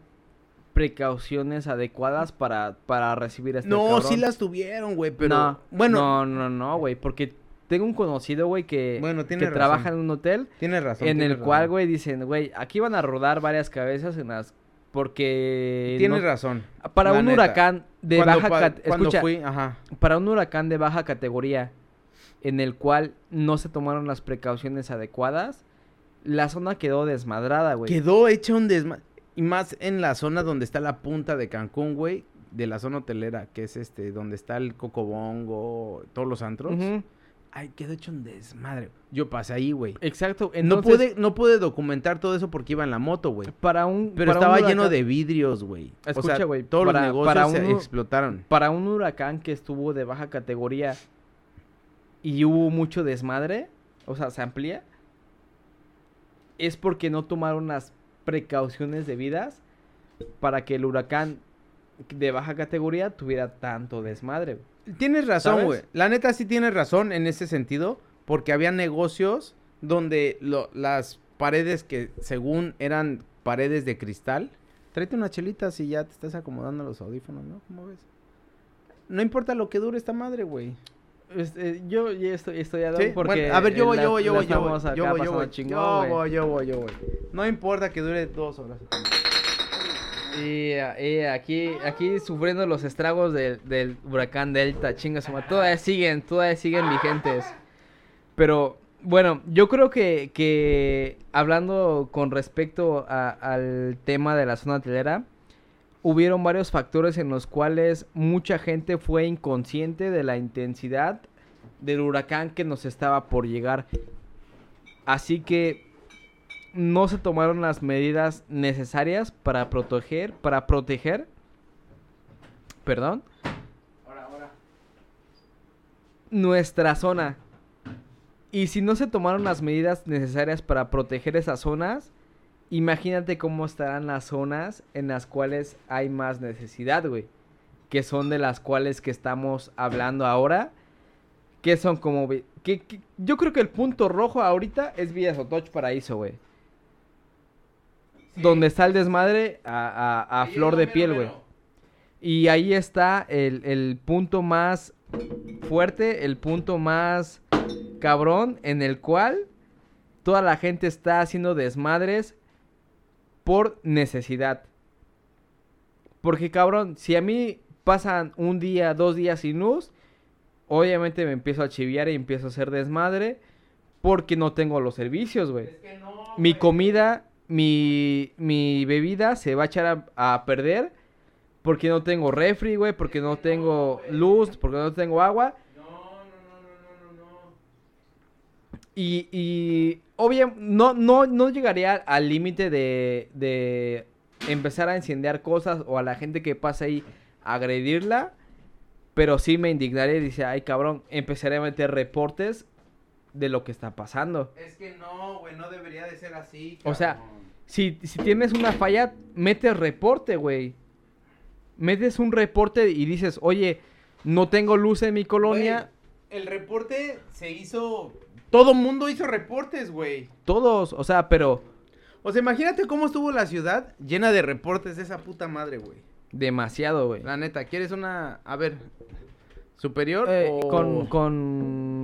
precauciones adecuadas para, para recibir a este No, cabrón. sí las tuvieron, güey, pero... No, bueno, No, no, no, güey. Porque tengo un conocido, güey, que, Bueno, que tiene razón. trabaja en un hotel. tienes razón. en el cual, güey, dicen, güey, aquí van a rodar varias cabezas en las... Porque... Tienes no- razón. Para un neta. huracán de Cuando baja... pa- Escucha, fui, ajá. para un huracán de baja categoría en el cual no se tomaron las precauciones adecuadas, la zona quedó desmadrada, güey. Quedó hecho un desmadre. Y más en la zona donde está la punta de Cancún, güey. De la zona hotelera, que es este, donde está el Cocobongo, todos los antros. Ujú, Ay, quedó hecho un desmadre. Yo pasé ahí, güey. Exacto. No pude, no pude documentar todo eso porque iba en la moto, güey. para un Pero para un estaba lleno de vidrios, güey. o Escucha, sea, güey, todos para- los negocios para se explotaron. para un huracán que estuvo de baja categoría y hubo mucho desmadre, o sea, se amplía, es porque no tomaron las precauciones debidas para que el huracán de baja categoría tuviera tanto desmadre. güey. Tienes razón, güey. La neta sí tienes razón en ese sentido, porque había negocios donde lo- las paredes que según eran paredes de cristal, tráete unas chelitas y ya te estás acomodando los audífonos, ¿no? ¿Cómo ves? No importa lo que dure esta madre, güey. Este, yo ya estoy, estoy a Sí, porque bueno, a ver, yo voy, yo voy, yo voy, yo voy, yo voy, yo voy, yo voy, yo voy. No importa que dure dos horas. Y, y aquí, aquí sufriendo los estragos del, huracán Delta, chingas, todavía siguen, todavía siguen vigentes. Pero bueno, yo creo que, que hablando con respecto a- al tema de la zona hotelera, hubieron varios factores en los cuales mucha gente fue inconsciente de la intensidad del huracán que nos estaba por llegar. Así que no se tomaron las medidas necesarias para proteger, para proteger, perdón, Ahora, ahora. nuestra zona. Y si no se tomaron las medidas necesarias para proteger esas zonas, imagínate cómo estarán las zonas en las cuales hay más necesidad, güey. Que son de las cuales que estamos hablando ahora. Que son como... Que, que- yo creo que el punto rojo ahorita es Villa Sotoch Paraíso, güey. Donde está el desmadre a, a- a flor de piel, güey. Y ahí está el, el punto más fuerte, el punto más cabrón, en el cual toda la gente está haciendo desmadres por necesidad. Porque cabrón, si a mí pasan un día, dos días sin luz, obviamente me empiezo a chiviar y empiezo a hacer desmadre porque no tengo los servicios, güey mi comida, mi, mi bebida se va a echar a, perder porque no tengo refri, güey, porque no tengo luz, porque no tengo agua. No, no, no, no, no, no. Y, y obvio, no, no, no llegaría al límite de, de empezar a incendiar cosas o a la gente que pasa ahí agredirla. Pero sí me indignaría y dice, ay cabrón, empezaré a meter reportes de lo que está pasando. Es que no, güey, no debería de ser así. O sea. Si, si tienes una falla, metes reporte, güey. Metes un reporte y dices, oye, no tengo luz en mi colonia. Güey, el reporte se hizo. Todo mundo hizo reportes, güey. Todos, o sea, pero O sea, imagínate cómo estuvo la ciudad llena de reportes de esa puta madre, güey. demasiado, güey. La neta, ¿quieres una. A ver. ¿Superior Eh, o.? con, con...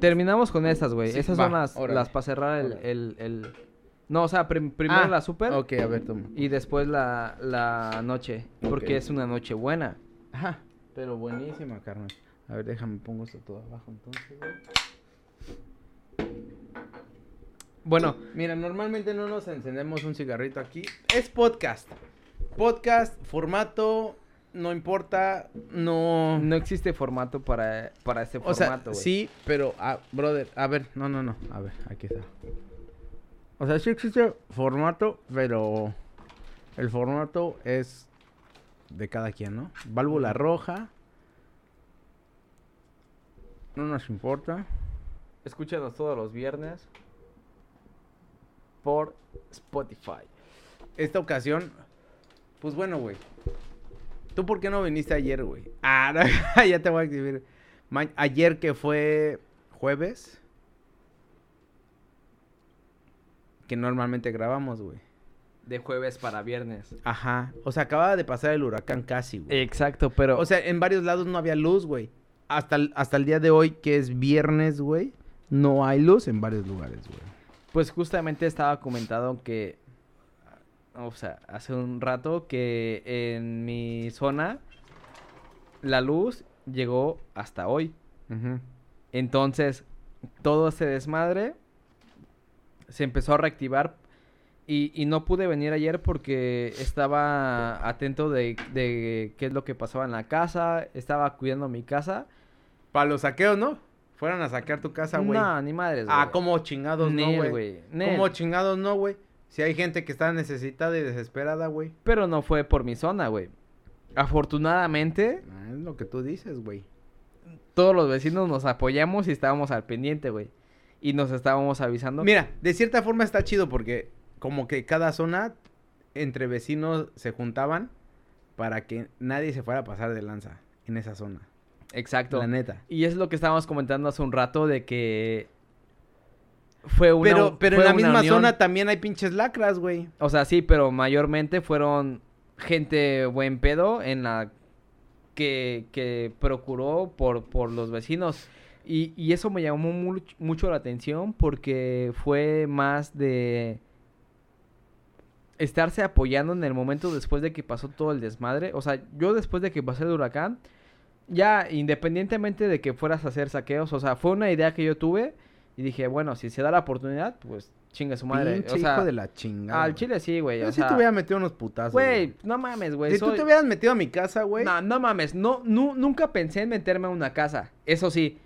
Terminamos con estas, güey. Sí, Estas va, son las, órale. las para cerrar el, el, el- No, o sea, prim- primero Ah, la super Ok, a ver, toma. y después la, la noche. Porque es una noche buena. Ajá, pero buenísima, carnal. A ver, déjame pongo esto todo abajo entonces, güey. Bueno, Mira, normalmente no nos encendemos un cigarrito aquí. Es podcast. Podcast, formato, no importa, no... no existe formato para, para este o sea, formato, sí, pero, ah, brother, a ver, no, no, no, a ver, aquí está. O sea, sí existe formato, pero el formato es de cada quien, ¿no? Válvula roja. No nos importa. Escúchanos todos los viernes por Spotify. Esta ocasión, pues bueno, güey. ¿Tú por qué no viniste ayer, güey? Ah, no, ya te voy a escribir. Ma- ayer que fue jueves. Que normalmente grabamos, güey. De jueves para viernes. Ajá. O sea, acababa de pasar el huracán casi, güey. Exacto, pero... O sea, en varios lados no había luz, güey. Hasta, el- hasta el día de hoy, que es viernes, güey, no hay luz en varios lugares, güey. Pues justamente estaba comentado que, o sea, hace un rato que en mi zona la luz llegó hasta hoy. Entonces, todo ese desmadre se empezó a reactivar y, y no pude venir ayer porque estaba atento de, de qué es lo que pasaba en la casa, estaba cuidando mi casa. Para los saqueos, ¿no? Fueran a saquear tu casa, güey. No, ni madres, Ah, como chingados, no, Nel, güey. Como chingados, no, güey. Si hay gente que está necesitada y desesperada, güey. Pero no fue por mi zona, güey. Afortunadamente, Ah, es lo que tú dices, güey. todos los vecinos nos apoyamos y estábamos al pendiente, güey. Y nos estábamos avisando. Mira, de cierta forma está chido porque como que cada zona entre vecinos se juntaban para que nadie se fuera a pasar de lanza en esa zona. Exacto. La neta. Y es lo que estábamos comentando hace un rato de que fue una pero pero en la misma unión. zona también hay pinches lacras, güey. O sea, sí, pero mayormente fueron gente buen pedo en la que, que procuró por, por los vecinos. Y, y eso me llamó much- mucho la atención porque fue más de estarse apoyando en el momento después de que pasó todo el desmadre. O sea, yo después de que pasé el huracán, ya independientemente de que fueras a hacer saqueos, o sea, fue una idea que yo tuve y dije, bueno, si se da la oportunidad, pues chingue su madre. Pinche o sea, hijo de la chingada. al chile sí, güey. Yo O sí sea, te hubiera metido unos putazos. güey, no mames, güey. Si tú te hubieras metido a mi casa, güey. No, no mames, no, nu- nunca pensé en meterme a una casa. Eso sí,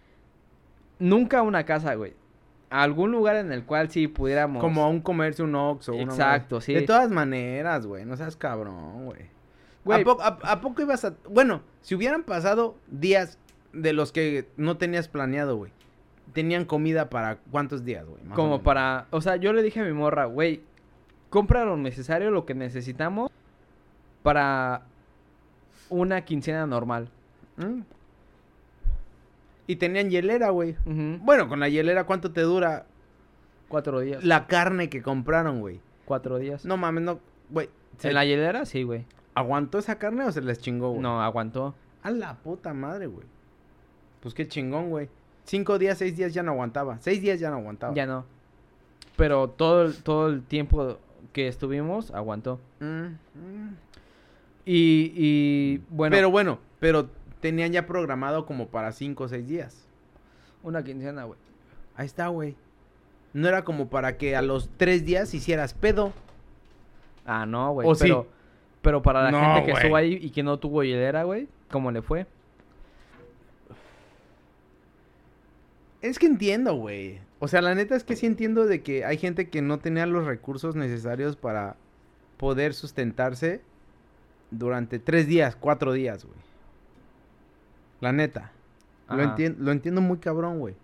nunca a una casa, güey. A algún lugar en el cual sí pudiéramos. Como a un comercio, un Oxxo. una Exacto, madre. sí. De todas maneras, güey. No seas cabrón, güey. ¿A, poco, a, a poco ibas a...? Bueno, si hubieran pasado días de los que no tenías planeado, güey. Tenían comida para cuántos días, güey. O Como para, o sea, yo le dije a mi morra, güey, compra lo necesario, lo que necesitamos para una quincena normal. Mm. Y tenían hielera, güey. Bueno, con la hielera, ¿cuánto te dura Cuatro días. la carne que compraron, güey? Cuatro días. No mames, no, güey. ¿se ¿En la hielera? Sí, güey. ¿Aguantó esa carne o se les chingó, güey? No, aguantó. A la puta madre, güey. Pues qué chingón, güey. Cinco días, seis días ya no aguantaba. Seis días ya no aguantaba. Ya no. Pero todo el, todo el tiempo que estuvimos, aguantó. Mm, mm. Y, y bueno, Pero bueno, pero tenían ya programado como para cinco o seis días. una quincena, güey. Ahí está, güey. No era como para que a los tres días hicieras pedo. Ah, no, güey. ¿O sí? pero, pero para la No, gente que güey. estuvo ahí y que no tuvo hielera, güey, ¿cómo le fue? Es que entiendo, güey. O sea, la neta es que sí entiendo de que hay gente que no tenía los recursos necesarios para poder sustentarse durante tres días, cuatro días, güey. La neta. Lo, lo entiendo muy cabrón, güey.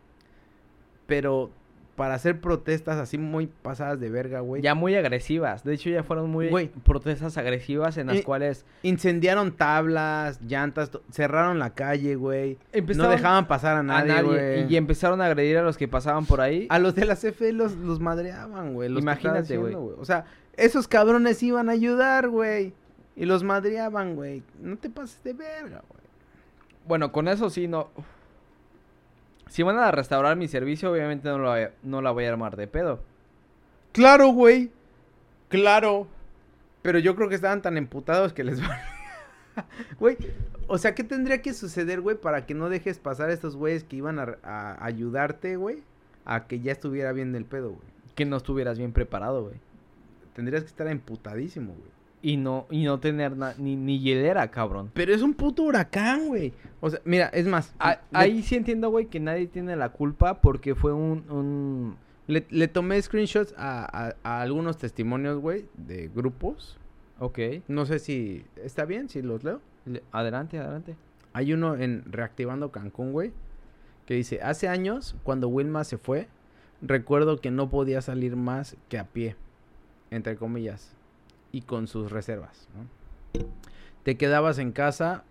Pero para hacer protestas así muy pasadas de verga, güey. Ya muy agresivas. De hecho, ya fueron muy Güey. protestas agresivas en las Eh, cuales Incendiaron tablas, llantas, cerraron la calle, güey. No dejaban pasar a a nadie, güey. y empezaron a agredir a los que pasaban por ahí. A los de la CFE los, los madreaban, güey. los Imagínate, güey. O sea, esos cabrones iban a ayudar, güey. Y los madreaban, güey. No te pases de verga, güey. Bueno, con eso sí no. Si van a restaurar mi servicio, obviamente no, lo no la voy a armar de pedo. Claro, güey. Claro. Pero yo creo que estaban tan emputados que les va. Güey, o sea, ¿qué tendría que suceder, güey, para que no dejes pasar a estos güeyes que iban a, a ayudarte, güey? A que ya estuviera bien el pedo, güey. Que no estuvieras bien preparado, güey. Tendrías que estar emputadísimo, güey. Y no, y no tener na- ni, ni hielera, cabrón. Pero es un puto huracán, güey. O sea, mira, es más. A- le- ahí sí entiendo, güey, que nadie tiene la culpa porque fue un... un... Le, le tomé screenshots a, a- a algunos testimonios, güey, de grupos. Ok. No sé si está bien, si los leo. Le- Adelante, adelante. Hay uno en Reactivando Cancún, güey, que dice, hace años, cuando Wilma se fue, recuerdo que no podía salir más que a pie, entre comillas, y con sus reservas. ¿no? Te quedabas en casa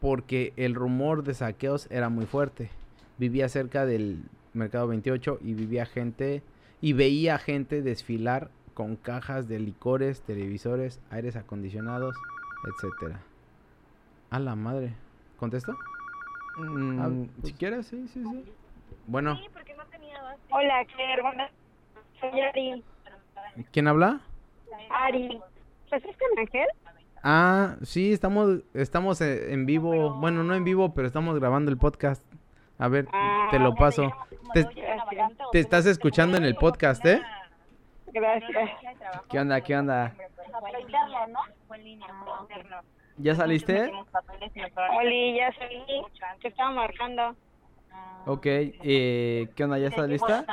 porque el rumor de saqueos era muy fuerte. Vivía cerca del Mercado 28 y vivía gente y veía gente desfilar con cajas de licores, televisores, aires acondicionados, etcétera. A la madre. ¿Contesto? Mm, Ah, si pues- quieres, sí, sí, sí. Bueno, Hola, Claire, buenas. Soy Ari. ¿quién habla? Ari. ¿Pues es con Ángel? Ah, sí, estamos, estamos eh, en vivo. Bueno, no en vivo, pero estamos grabando el podcast. A ver, Ah, te lo paso. Te, estás escuchando en el podcast, ¿eh? Gracias. ¿Qué onda, qué onda? ¿Ya saliste? Oli, ya salí. Te estaba marcando. Ok, eh, ¿qué onda? ¿Ya estás lista?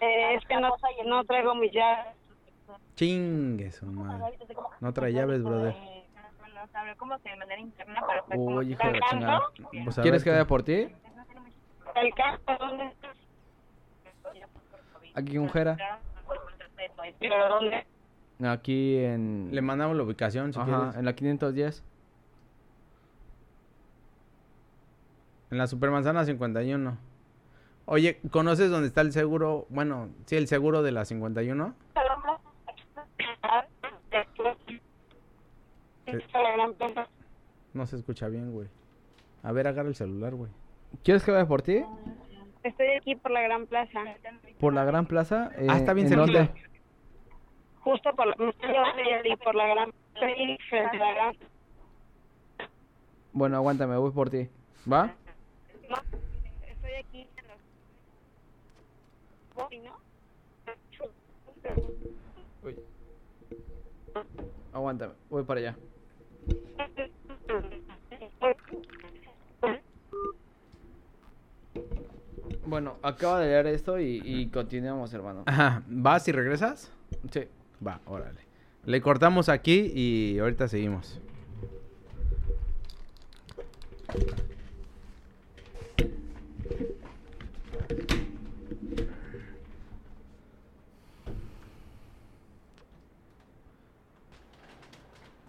Eh, es que no, no traigo mis llaves. Chingue su madre. No trae llaves, brother. Uy, hijo de chingada. Pues ¿Quieres que vaya por ti? ¿El carro dónde está? Aquí en Jera. ¿Pero dónde? Aquí en... Le mandamos la ubicación, si Ajá, quieres. en la 510. En la Supermanzana 51. Oye, ¿conoces dónde está el seguro? Bueno, sí, el seguro de la 51. Plaza. No se escucha bien, güey. A ver, agarra el celular, güey. ¿Quieres que vaya por ti? Estoy aquí por la gran plaza. ¿Por la Gran Plaza? Eh, Ah, está bien ¿En cerquita. dónde? Justo por la, por gran estoy frente a la gran Bueno, aguántame, voy por ti. ¿Va? no, estoy aquí en los Voy, ¿no? Aguántame, voy para allá. Bueno, acaba de leer esto y, continuamos, hermano. Ajá, ¿vas y regresas? Sí. Va, órale. Le cortamos aquí y ahorita seguimos.